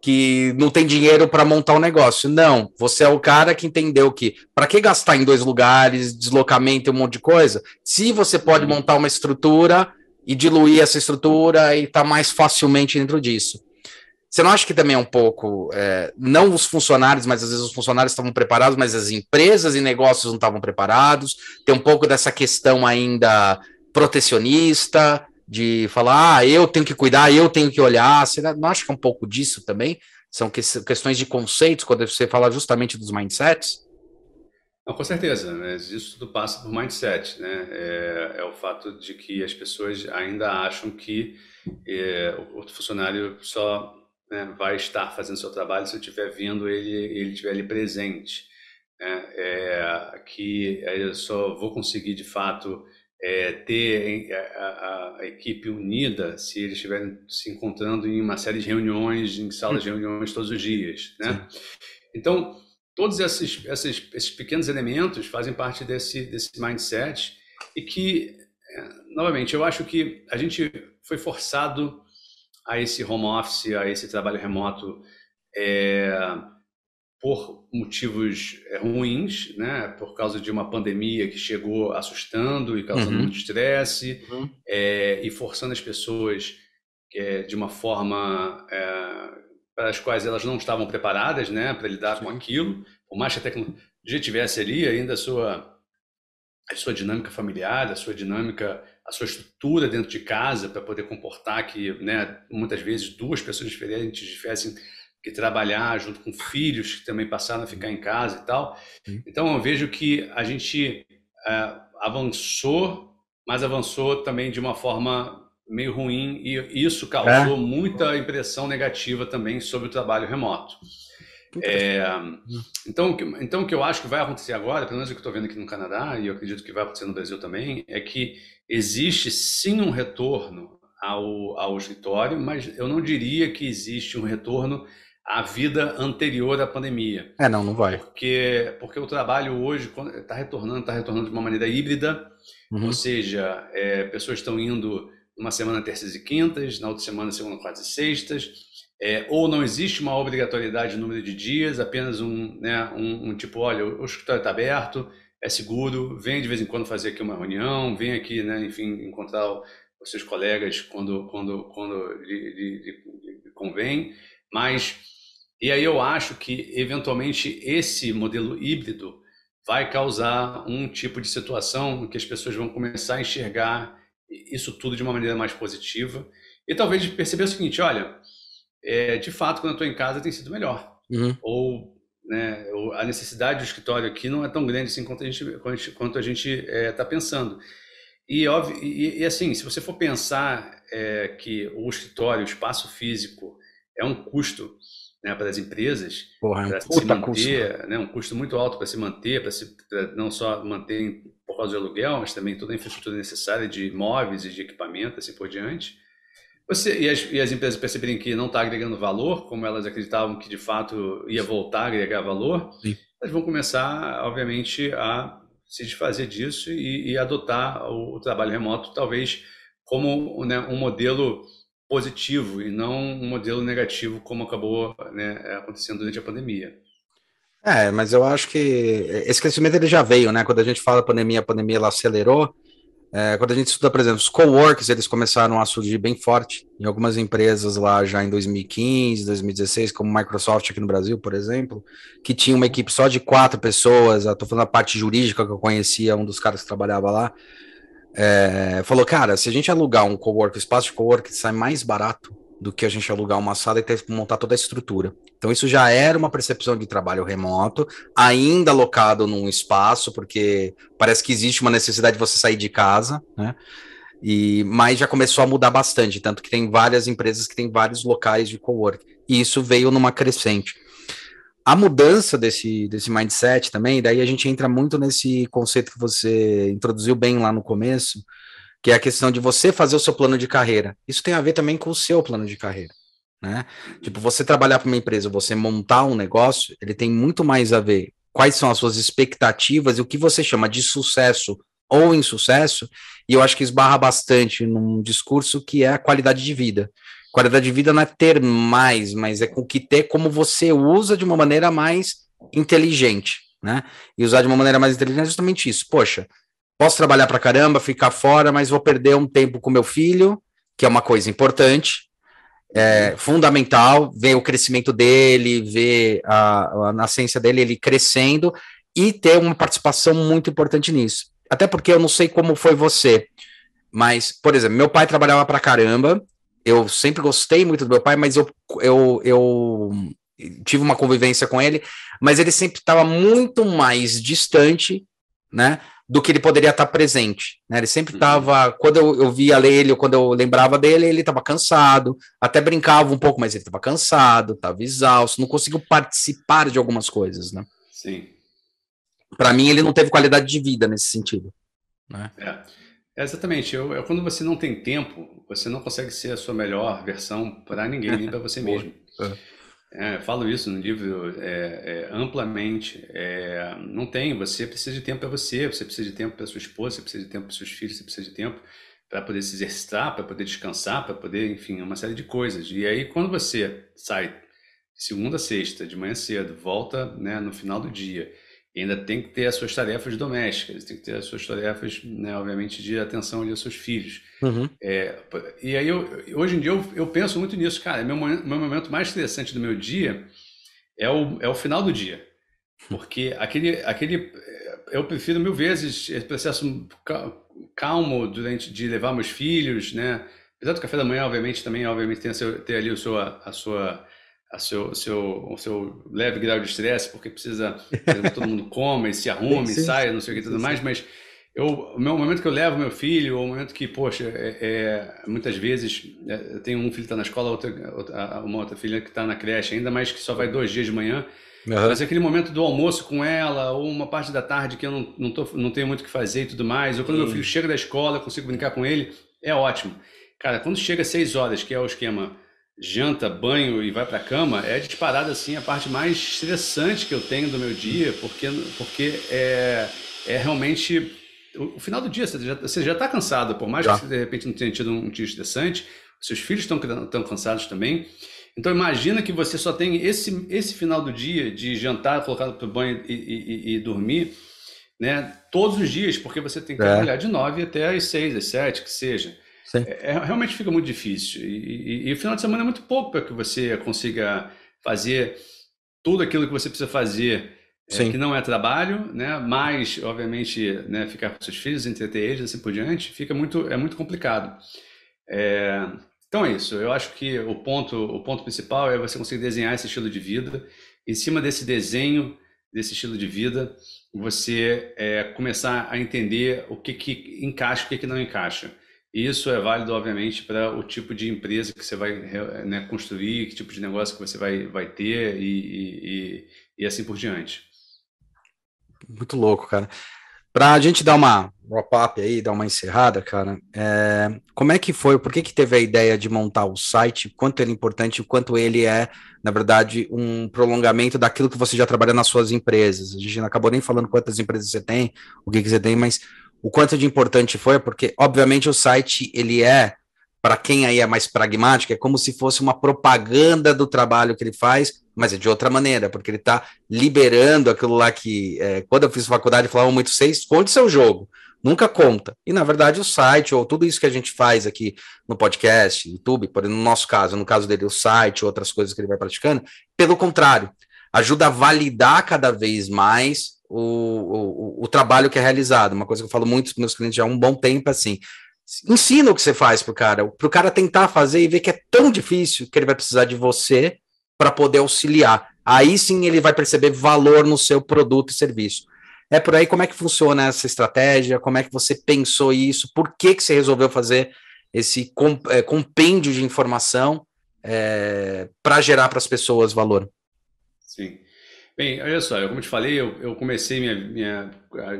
que não tem dinheiro para montar um negócio. Não, você é o cara que entendeu que para que gastar em dois lugares, deslocamento e um monte de coisa, se você pode montar uma estrutura e diluir essa estrutura e estar tá mais facilmente dentro disso. Você não acha que também é um pouco, é, não os funcionários, mas às vezes os funcionários estavam preparados, mas as empresas e negócios não estavam preparados? Tem um pouco dessa questão ainda protecionista, de falar, ah, eu tenho que cuidar, eu tenho que olhar. Você não acha que é um pouco disso também? São questões de conceitos, quando você fala justamente dos mindsets? Não, com certeza, mas isso tudo passa por mindset, né? É, é o fato de que as pessoas ainda acham que é, o funcionário só né, vai estar fazendo seu trabalho se eu estiver vendo ele, ele estiver ali presente. Né? É, que eu só vou conseguir, de fato, é, ter a, a, equipe unida se eles estiverem se encontrando em uma série de reuniões, em salas de reuniões todos os dias. Né? Então, todos esses, esses, esses pequenos elementos fazem parte desse, desse mindset e que, é, novamente, eu acho que a gente foi forçado a esse home office, a esse trabalho remoto é, por motivos é, ruins, né? Por causa de uma pandemia que chegou assustando e causando uhum. muito estresse uhum. é, e forçando as pessoas é, de uma forma é, para as quais elas não estavam preparadas, né? Para lidar Sim. com aquilo, por mais que a tecnologia tivesse ali ainda a sua a sua dinâmica familiar, a sua dinâmica a sua estrutura dentro de casa para poder comportar que, né, muitas vezes duas pessoas diferentes tivessem que trabalhar junto com filhos que também passaram a ficar em casa e tal. Então eu vejo que a gente é, avançou, mas avançou também de uma forma meio ruim e isso causou é. muita impressão negativa também sobre o trabalho remoto. É, então, então, o que eu acho que vai acontecer agora, pelo menos o que eu estou vendo aqui no Canadá, e eu acredito que vai acontecer no Brasil também, é que existe sim um retorno ao, ao escritório, mas eu não diria que existe um retorno a vida anterior à pandemia. É, não, não vai. Porque, porque o trabalho hoje está retornando, está retornando de uma maneira híbrida, uhum. ou seja, é, pessoas estão indo uma semana terças e quintas, na outra semana segunda, quartas e sextas, é, ou não existe uma obrigatoriedade no número de dias, apenas um, né, um, um tipo, olha, o escritório está aberto, é seguro, vem de vez em quando fazer aqui uma reunião, vem aqui, né, enfim, encontrar os seus colegas quando, quando, quando lhe, lhe, convém, mas e aí eu acho que, eventualmente, esse modelo híbrido vai causar um tipo de situação que as pessoas vão começar a enxergar isso tudo de uma maneira mais positiva e talvez perceber o seguinte, olha, é, de fato, quando eu estou em casa tem sido melhor. Uhum. Ou né, a necessidade do escritório aqui não é tão grande assim quanto a gente está quanto a gente está é, pensando. E, óbvio, e, e, assim, se você for pensar é, que o escritório, o espaço físico, é um custo né, para as empresas, Porra, é um se manter, custo. Né, um custo muito alto para se manter, para se, não só manter por causa do aluguel, mas também toda a infraestrutura necessária de imóveis e de equipamento, assim por diante. Você, e, as, e as empresas perceberem que não está agregando valor, como elas acreditavam que de fato ia voltar a agregar valor, Sim. elas vão começar, obviamente, a se desfazer disso e, e adotar o, o, trabalho remoto, talvez como né, um modelo positivo e não um modelo negativo como acabou né, acontecendo durante a pandemia. É, mas eu acho que esse crescimento ele já veio, né? Quando a gente fala pandemia, a pandemia ela acelerou. É, quando a gente estuda, por exemplo, os coworks, eles começaram a surgir bem forte em algumas empresas lá já em 2015, 2016, como Microsoft aqui no Brasil, por exemplo, que tinha uma equipe só de quatro pessoas. Estou falando a parte jurídica que eu conhecia, um dos caras que trabalhava lá é, falou, cara, se a gente alugar um cowork, espaço de cowork sai mais barato do que a gente alugar uma sala e ter que montar toda a estrutura. Então isso já era uma percepção de trabalho remoto, ainda alocado num espaço, porque parece que existe uma necessidade de você sair de casa, né? E, mas já começou a mudar bastante, tanto que tem várias empresas que têm vários locais de cowork. E isso veio numa crescente a mudança desse, desse mindset também, daí a gente entra muito nesse conceito que você introduziu bem lá no começo, que é a questão de você fazer o seu plano de carreira. Isso tem a ver também com o seu plano de carreira. Né? Tipo, você trabalhar para uma empresa, você montar um negócio, ele tem muito mais a ver quais são as suas expectativas e o que você chama de sucesso ou insucesso, e eu acho que esbarra bastante num discurso que é a qualidade de vida. Qualidade de vida não é ter mais, mas é com que ter como você usa de uma maneira mais inteligente, né? E usar de uma maneira mais inteligente é justamente isso. Poxa, posso trabalhar para caramba, ficar fora, mas vou perder um tempo com meu filho, que é uma coisa importante, é, fundamental, ver o crescimento dele, ver a, a nascença dele, ele crescendo, e ter uma participação muito importante nisso. Até porque eu não sei como foi você, mas, por exemplo, meu pai trabalhava para caramba, eu sempre gostei muito do meu pai, mas eu, eu, eu tive uma convivência com ele, mas ele sempre estava muito mais distante, né, do que ele poderia estar presente, né, ele sempre estava, uhum. quando eu, eu via ele, ou quando eu lembrava dele, ele estava cansado, até brincava um pouco, mas ele estava cansado, estava exausto, não conseguiu participar de algumas coisas, né. Sim. Para mim, ele não teve qualidade de vida nesse sentido, né. É. É exatamente. Eu, eu, quando você não tem tempo, você não consegue ser a sua melhor versão para ninguém, nem para você mesmo. É, falo isso no livro é, é, amplamente. É, não tem, você precisa de tempo para você, você precisa de tempo para sua esposa, você precisa de tempo para seus filhos, você precisa de tempo para poder se exercitar, para poder descansar, para poder, enfim, uma série de coisas. E aí, quando você sai segunda a sexta, de manhã cedo, volta né, no final do dia, e ainda tem que ter as suas tarefas domésticas, tem que ter as suas tarefas, né, obviamente, de atenção ali aos seus filhos. Uhum. É, e aí, eu, hoje em dia, eu, eu penso muito nisso, cara. Meu, meu momento mais interessante do meu dia é o, é o final do dia. Porque aquele, aquele. Eu prefiro mil vezes esse processo calmo durante de levar meus filhos, né? Apesar do café da manhã, obviamente, também, obviamente, tem, a seu, ter ali o a sua a seu, seu, o seu leve grau de estresse, porque precisa que todo mundo coma e se arrume, sim, saia, não sei o que tudo mais, mas eu, o meu momento que eu levo meu filho, o momento que, poxa, é, é muitas vezes é, eu tenho um filho que está na escola, outra, outra, uma outra filha que está na creche, ainda mais que só vai dois dias de manhã, Uhum. Mas aquele momento do almoço com ela, ou uma parte da tarde que eu não, não, tô, não tenho muito o que fazer e tudo mais, ou quando Sim. meu filho chega da escola, eu consigo brincar com ele, é ótimo. Cara, quando chega às seis horas, que é o esquema janta, banho e vai para a cama, é disparado assim a parte mais estressante que eu tenho do meu dia, porque, porque é, é realmente o, o final do dia, você já está cansado, por mais já. que você de repente não tenha tido um dia estressante, seus filhos estão tão cansados também. Então imagina que você só tem esse, esse final do dia de jantar, colocar para o banho e, e, e, dormir, né? Todos os dias, porque você tem que é. trabalhar de nove até as seis, às sete, que seja. É, é, realmente fica muito difícil. E, e, o final de semana é muito pouco para que você consiga fazer tudo aquilo que você precisa fazer, é, que não é trabalho, né? Mas, obviamente, né, ficar com seus filhos, entreter eles, assim por diante, fica muito, é muito complicado. É, então é isso. Eu acho que o ponto, o ponto principal é você conseguir desenhar esse estilo de vida. Em cima desse desenho, desse estilo de vida, você é, começar a entender o que, que encaixa e o que, que não encaixa. Isso é válido, obviamente, para o tipo de empresa que você vai né, construir, que tipo de negócio que você vai, vai ter e, e, e assim por diante. Muito louco, cara. Para a gente dar uma wrap-up aí, dar uma encerrada, cara, é, como é que foi, por que que teve a ideia de montar o site, quanto ele é importante, quanto ele é, na verdade, um prolongamento daquilo que você já trabalha nas suas empresas? A gente não acabou nem falando quantas empresas você tem, o que, que você tem, mas o quanto de importante foi, porque, obviamente, o site, ele é, para quem aí é mais pragmático, é como se fosse uma propaganda do trabalho que ele faz, mas é de outra maneira, porque ele está liberando aquilo lá que, é, quando eu fiz faculdade, falavam muito, você esconde seu jogo, nunca conta. E, na verdade, o site, ou tudo isso que a gente faz aqui no podcast, YouTube, por no nosso caso, no caso dele, o site, outras coisas que ele vai praticando, pelo contrário, ajuda a validar cada vez mais o, o, o trabalho que é realizado. Uma coisa que eu falo muito para meus clientes já há um bom tempo, assim, ensina o que você faz para o cara, para o cara tentar fazer e ver que é tão difícil que ele vai precisar de você para poder auxiliar. Aí sim ele vai perceber valor no seu produto e serviço. É por aí como é que funciona essa estratégia, como é que você pensou isso, por que, que você resolveu fazer esse é, compêndio de informação é, para gerar para as pessoas valor. Sim. Bem, olha só, eu, como te falei, eu, eu comecei minha, minha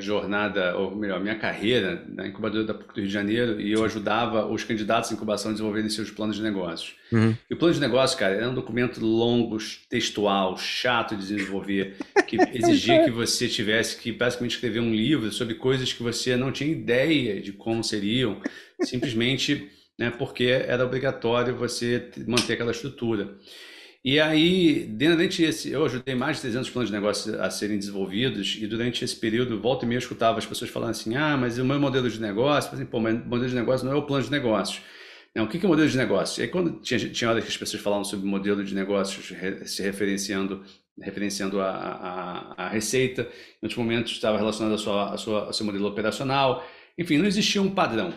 jornada, ou melhor, minha carreira na incubadora da PUC do Rio de Janeiro e eu ajudava os candidatos à incubação a desenvolverem seus planos de negócios. Uhum. E o plano de negócio, cara, era um documento longo, textual, chato de desenvolver, que exigia que você tivesse que basicamente escrever um livro sobre coisas que você não tinha ideia de como seriam, simplesmente né, porque era obrigatório você manter aquela estrutura. E aí, durante esse, eu ajudei mais de 300 planos de negócio a serem desenvolvidos, e durante esse período, volta e meia, eu escutava as pessoas falando assim: ah, mas o meu modelo de negócio, assim, pô, mas o modelo de negócio não é o plano de negócios. Não, o que é o modelo de negócio? E aí, quando tinha, tinha hora que as pessoas falavam sobre modelo de negócios, se referenciando, referenciando a, a, a receita, em outros momentos estava relacionado a sua, sua, ao seu modelo operacional, enfim, não existia um padrão.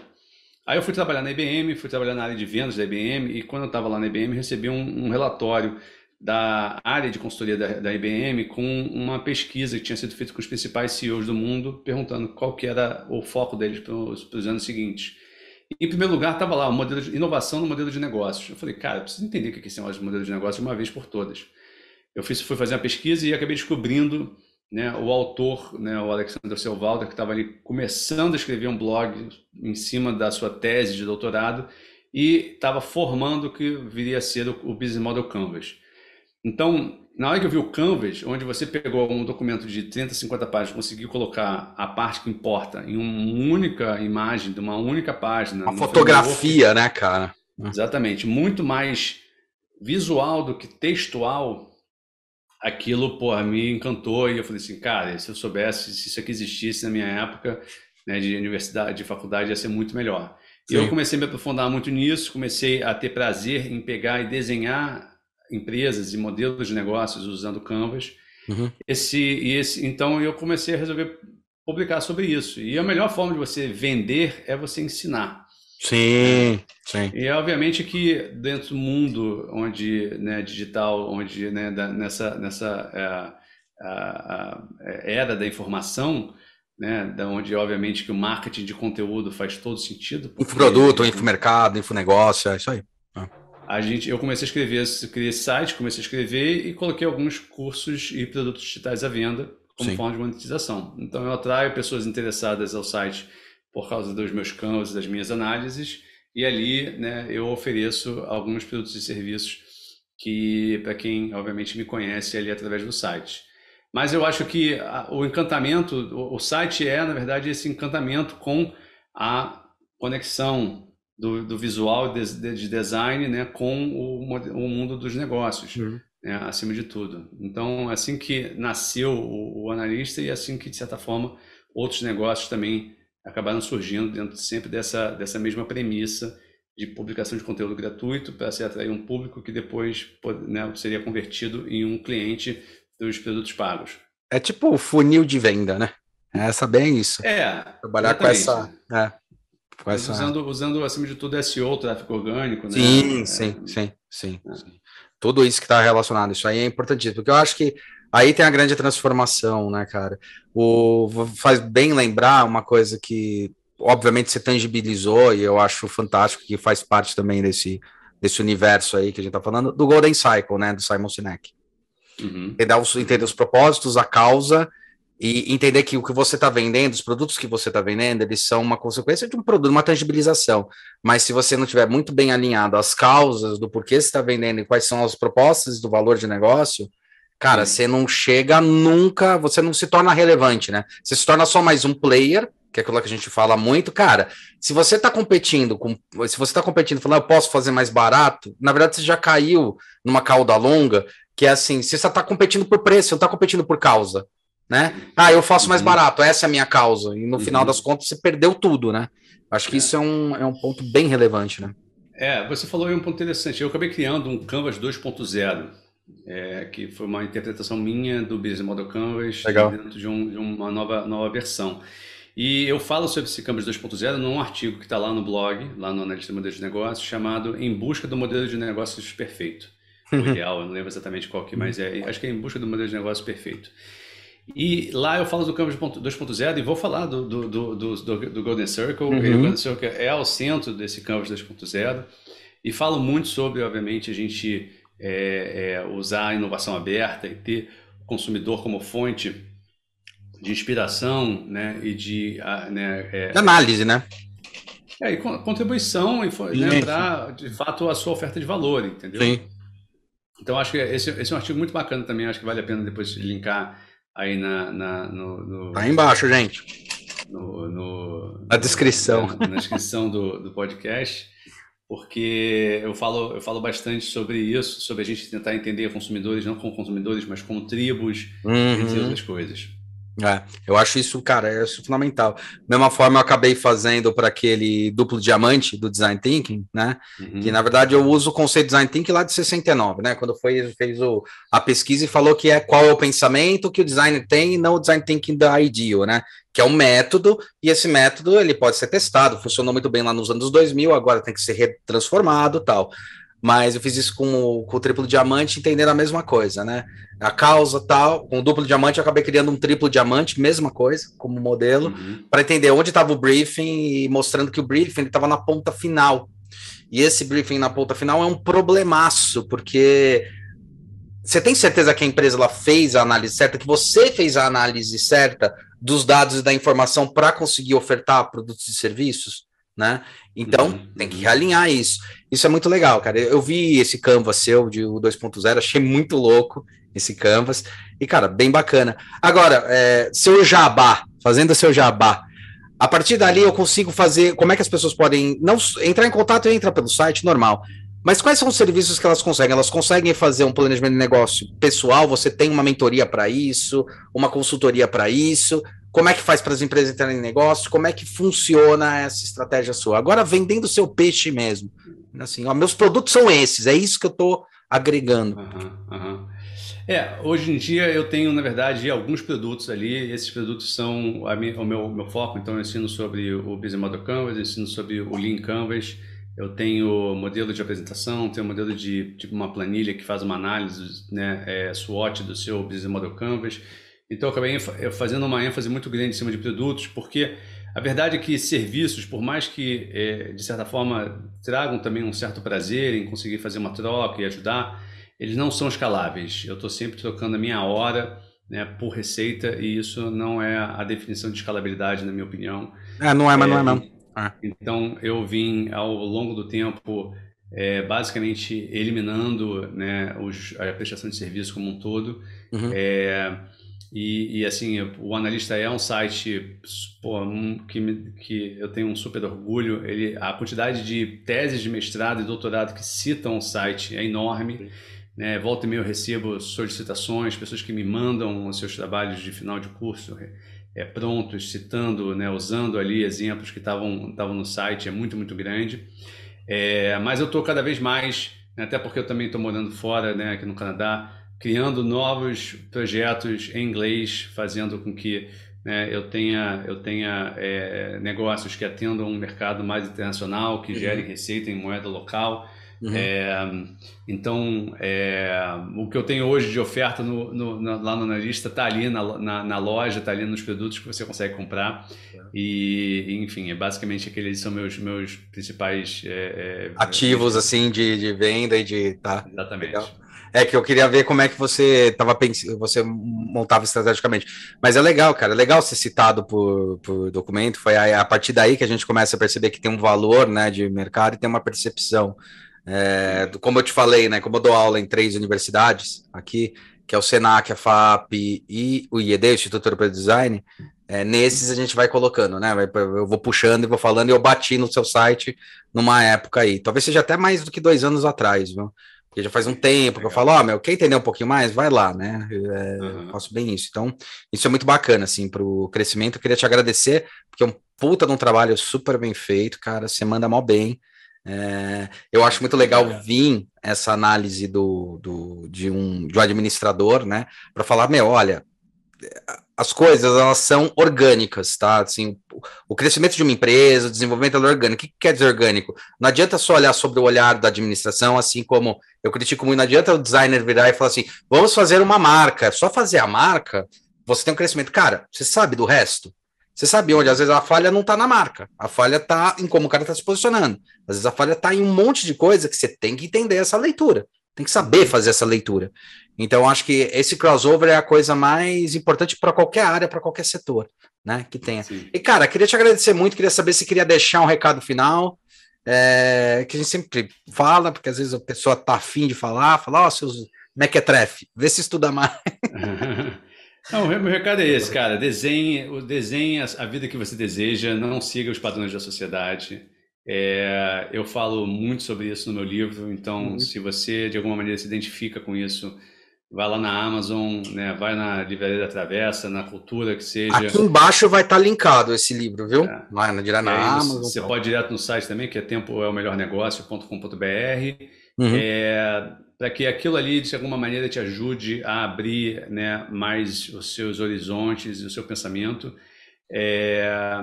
Aí eu fui trabalhar na IBM, fui trabalhar na área de vendas da IBM, e quando eu estava lá na IBM, recebi um, um, relatório da área de consultoria da, da, IBM com uma pesquisa que tinha sido feita com os principais CEOs do mundo, perguntando qual que era o foco deles para os anos seguintes. Em primeiro lugar, estava lá o modelo de inovação no modelo de negócios. Eu falei, cara, eu preciso entender o que é esse modelo de negócio de uma vez por todas. Eu fiz, fui fazer uma pesquisa e acabei descobrindo né, o autor, né, o Alexander Selvalda, que estava ali começando a escrever um blog em cima da sua tese de doutorado e estava formando o que viria a ser o, o Business Model Canvas. Então, na hora que eu vi o Canvas, onde você pegou um documento de 30, 50 páginas, conseguiu colocar a parte que importa em uma única imagem, de uma única página. Uma fotografia, né, cara? Exatamente. Muito mais visual do que textual, aquilo, pô, me encantou e eu falei assim, cara, se eu soubesse, se isso aqui existisse na minha época, né, de universidade, de faculdade, ia ser muito melhor. Sim. E eu comecei a me aprofundar muito nisso, comecei a ter prazer em pegar e desenhar empresas e modelos de negócios usando Canvas. Uhum. Esse, esse, então eu comecei a resolver publicar sobre isso. E a melhor forma de você vender é você ensinar. Sim, sim. E obviamente que dentro do mundo onde né, digital, onde né, da, nessa nessa é, a, a, é, era da informação, né, da onde obviamente que o marketing de conteúdo faz todo sentido. Infoproduto, infomercado, infonegócio, é isso aí. É. A gente, eu comecei a escrever, criei esse site, comecei a escrever e coloquei alguns cursos e produtos digitais à venda como Sim. forma de monetização. Então eu atraio pessoas interessadas ao site por causa dos meus campos, das minhas análises, e ali né, eu ofereço alguns produtos e serviços que, para quem obviamente me conhece ali através do site. Mas eu acho que o encantamento, o site é, na verdade, esse encantamento com a conexão do, do visual de, de, design né, com o, o mundo dos negócios. Uhum né, acima de tudo. Então, assim que nasceu o, o, analista e assim que, de certa forma, outros negócios também acabaram surgindo dentro sempre dessa, dessa mesma premissa de publicação de conteúdo gratuito para se atrair um público que depois né, seria convertido em um cliente dos produtos pagos. É tipo o funil de venda, né? É essa bem isso. É. Trabalhar com essa, é, com essa. Usando, usando, acima de tudo, SEO, tráfego orgânico, né? Sim, é, sim, sim, sim, é. sim tudo isso que está relacionado, isso aí é importantíssimo, porque eu acho que aí tem a grande transformação, né, cara? O, faz bem lembrar uma coisa que, obviamente, você tangibilizou, e eu acho fantástico, que faz parte também desse, desse universo aí que a gente está falando, do Golden Cycle, né, do Simon Sinek. Uhum. Entender, os, entender os propósitos, a causa e entender que o que você está vendendo, os produtos que você está vendendo, eles são uma consequência de um produto, uma tangibilização. Mas se você não tiver muito bem alinhado as causas do porquê você está vendendo e quais são as propostas do valor de negócio, cara, você não chega nunca, você não se torna relevante, né? Você se torna só mais um player, que é aquilo que a gente fala muito, cara. Se você está competindo com, se você está competindo, falando, eu posso fazer mais barato, na verdade você já caiu numa cauda longa, que é assim, você está competindo por preço, você não está competindo por causa né? Ah, eu faço mais uhum. barato, essa é a minha causa. E no uhum. final das contas você perdeu tudo, né? Acho que é. isso é um, é um ponto bem relevante, né? É, você falou aí um ponto interessante. Eu acabei criando um Canvas 2.0, é, que foi uma interpretação minha do Business Model Canvas Legal. dentro de, um, de, uma nova, nova versão. E eu falo sobre esse Canvas 2.0 num artigo que está lá no blog, lá no Analista de Modelos de Negócios, chamado Em Busca do Modelo de Negócios Perfeito. O ideal, eu não lembro exatamente qual que, mas é, acho que é Em Busca do Modelo de Negócios Perfeito. E lá eu falo do Canvas 2.0 e vou falar do, do, do, do, do Golden Circle. Uhum. O Golden Circle é ao centro desse Canvas 2.0 e falo muito sobre, obviamente, a gente é, é, usar a inovação aberta e ter o consumidor como fonte de inspiração né, e de, né, é, análise, né? É, e contribuição e né, para, de fato, a sua oferta de valor, entendeu? Sim. Então, acho que esse, esse é um artigo muito bacana também, acho que vale a pena depois linkar aí na, na no, no, Tá embaixo, gente. No, no na descrição. Na, na descrição do, do podcast, porque eu falo, eu falo bastante sobre isso, sobre a gente tentar entender consumidores não como consumidores, mas como tribos, uhum. entre outras coisas. É, eu acho isso, cara, é isso fundamental. Mesma forma, eu acabei fazendo para aquele duplo diamante do Design Thinking, né? Uhum. Que na verdade eu uso o conceito Design Thinking lá de 69, né? Quando foi fez o, a pesquisa e falou que é qual é o pensamento que o designer tem e não o Design Thinking da Ideal, né? Que é um método, e esse método ele pode ser testado, funcionou muito bem lá nos anos 2000, agora tem que ser retransformado tal mas eu fiz isso com o, com o triplo diamante, entendendo a mesma coisa, né? A causa tal, com o duplo diamante eu acabei criando um triplo diamante, mesma coisa, como modelo, uhum. para entender onde estava o briefing e mostrando que o briefing estava na ponta final. E esse briefing na ponta final é um problemaço, porque você tem certeza que a empresa ela fez a análise certa, que você fez a análise certa dos dados e da informação para conseguir ofertar produtos e serviços? Né? Então, uhum. tem que realinhar isso. Isso é muito legal, cara. Eu vi esse canvas seu de 2.0, achei muito louco esse canvas. E, cara, bem bacana. Agora, é, seu jabá, fazendo seu jabá. A partir dali eu consigo fazer. Como é que as pessoas podem não entrar em contato? Entra pelo site normal. Mas quais são os serviços que elas conseguem? Elas conseguem fazer um planejamento de negócio pessoal? Você tem uma mentoria para isso, uma consultoria para isso? Como é que faz para as empresas entrarem em negócio? Como é que funciona essa estratégia sua? Agora, vendendo seu peixe mesmo. Assim, ó, meus produtos são esses, é isso que eu estou agregando. Uhum, uhum. É, hoje em dia eu tenho, na verdade, alguns produtos ali. Esses produtos são minha, o meu, meu foco. Então, eu ensino sobre o Business Model Canvas, ensino sobre o Lean Canvas. Eu tenho modelo de apresentação, tenho modelo de tipo uma planilha que faz uma análise, né, é, SWOT do seu Business Model Canvas. Então, eu acabei fazendo uma ênfase muito grande em cima de produtos, porque a verdade é que serviços, por mais que, é, de certa forma, tragam também um certo prazer em conseguir fazer uma troca e ajudar, eles não são escaláveis. Eu estou sempre trocando a minha hora né, por receita e isso não é a definição de escalabilidade, na minha opinião. É, não é, mas é, não é não. É. Então, eu vim, ao longo do tempo, é, basicamente eliminando né, os, a prestação de serviço como um todo. Uhum. É, e, e, assim, o Analista é um site pô, um, que, me, que eu tenho um super orgulho. Ele, a quantidade de teses de mestrado e doutorado que citam o site é enorme. Né? Volta e meia eu recebo solicitações, pessoas que me mandam os seus trabalhos de final de curso é, prontos, citando, né, usando ali exemplos que estavam no site, é muito, muito grande. É, mas eu estou cada vez mais, né, até porque eu também estou morando fora, né, aqui no Canadá, criando novos projetos em inglês, fazendo com que né, eu tenha, eu tenha é, negócios que atendam um mercado mais internacional, que uhum. gerem receita em moeda local. Uhum. É, então, é, o que eu tenho hoje de oferta no, no, na, lá no analista está ali na, na, na loja, está ali nos produtos que você consegue comprar. É. E, enfim, é basicamente aqueles são meus, meus principais é, é, ativos assim de, de venda e de. Tá, Exatamente. Legal. É que eu queria ver como é que você estava pensando, você montava estrategicamente. Mas é legal, cara, é legal ser citado por, por documento. Foi a, a partir daí que a gente começa a perceber que tem um valor né, de mercado e tem uma percepção. É, como eu te falei, né? Como eu dou aula em três universidades aqui, que é o Senac, a FAP e o IED, o Instituto Europeu de Design, é, nesses a gente vai colocando, né? Eu vou puxando e vou falando, e eu bati no seu site numa época aí. Talvez seja até mais do que dois anos atrás, viu? Porque já faz um tempo que eu falo, ó, oh, meu, quer entender um pouquinho mais? Vai lá, né? É, uhum. Faço bem isso. Então, isso é muito bacana, assim, para o crescimento. Eu queria te agradecer, porque é um puta de um trabalho super bem feito, cara. Você manda mal bem. É, eu acho muito legal vir essa análise do, do, de, um, de um administrador, né, para falar, meu, olha, as coisas elas são orgânicas, tá? Assim, o crescimento de uma empresa, o desenvolvimento é orgânico. O que quer dizer orgânico? Não adianta só olhar sobre o olhar da administração, assim como eu critico muito, não adianta o designer virar e falar assim, vamos fazer uma marca, só fazer a marca, você tem um crescimento. Cara, você sabe do resto? Você sabe onde? Às vezes a falha não está na marca, a falha está em como o cara está se posicionando. Às vezes a falha está em um monte de coisa que você tem que entender essa leitura, tem que saber fazer essa leitura. Então, acho que esse crossover é a coisa mais importante para qualquer área, para qualquer setor, né? Que tenha. Sim. E, cara, queria te agradecer muito, queria saber se queria deixar um recado final. É, que a gente sempre fala, porque às vezes a pessoa tá afim de falar, falar, ó, oh, seus mequetrefe, vê se estuda mais. Não, o meu recado é esse, cara. Desenhe, desenhe a vida que você deseja, não siga os padrões da sociedade. É, eu falo muito sobre isso no meu livro, então uhum. se você de alguma maneira se identifica com isso, vai lá na Amazon, né, vai na Livraria da Travessa, na Cultura que seja. Aqui embaixo vai estar tá linkado esse livro, viu? É. Vai direto na Amazon. Você pode ir direto no site também, que é tempo é o melhor negócio.com.br. Uhum. É, para que aquilo ali, de alguma maneira, te ajude a abrir né, mais os seus horizontes e o seu pensamento. É,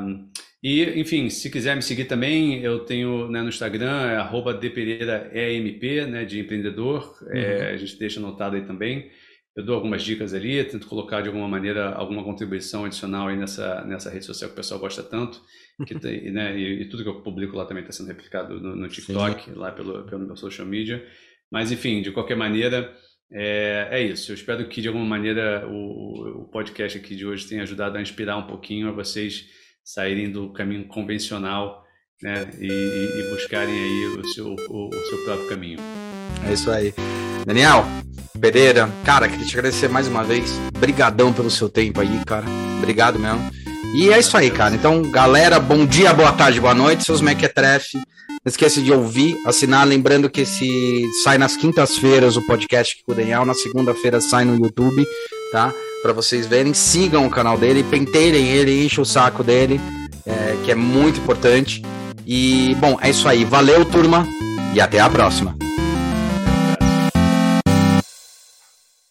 e, enfim, se quiser me seguir também, eu tenho né, no Instagram, é arroba dpereiraemp, né, de empreendedor, é, uhum. é, a gente deixa anotado aí também. Eu dou algumas dicas ali, tento colocar de alguma maneira alguma contribuição adicional aí nessa, nessa rede social que o pessoal gosta tanto, que né, e, e, tudo que eu publico lá também está sendo replicado no, no TikTok, Sim. lá pelo, pelo meu social media. Mas, enfim, de qualquer maneira, é, é isso. Eu espero que, de alguma maneira, o, o podcast aqui de hoje tenha ajudado a inspirar um pouquinho a vocês saírem do caminho convencional né, e, e buscarem aí o seu, o, o seu próprio caminho. É isso aí. Daniel, Pereira, cara, queria te agradecer mais uma vez. Brigadão pelo seu tempo aí, cara. Obrigado mesmo. E é isso aí, cara. Então, galera, bom dia, boa tarde, boa noite, seus mequetrefe. Não esqueça de ouvir, assinar, lembrando que esse sai nas quintas-feiras o podcast com Daniel, na segunda-feira sai no YouTube, tá? Para vocês verem, sigam o canal dele, penteirem ele, enchem o saco dele, é, que é muito importante. E, bom, é isso aí. Valeu, turma, e até a próxima.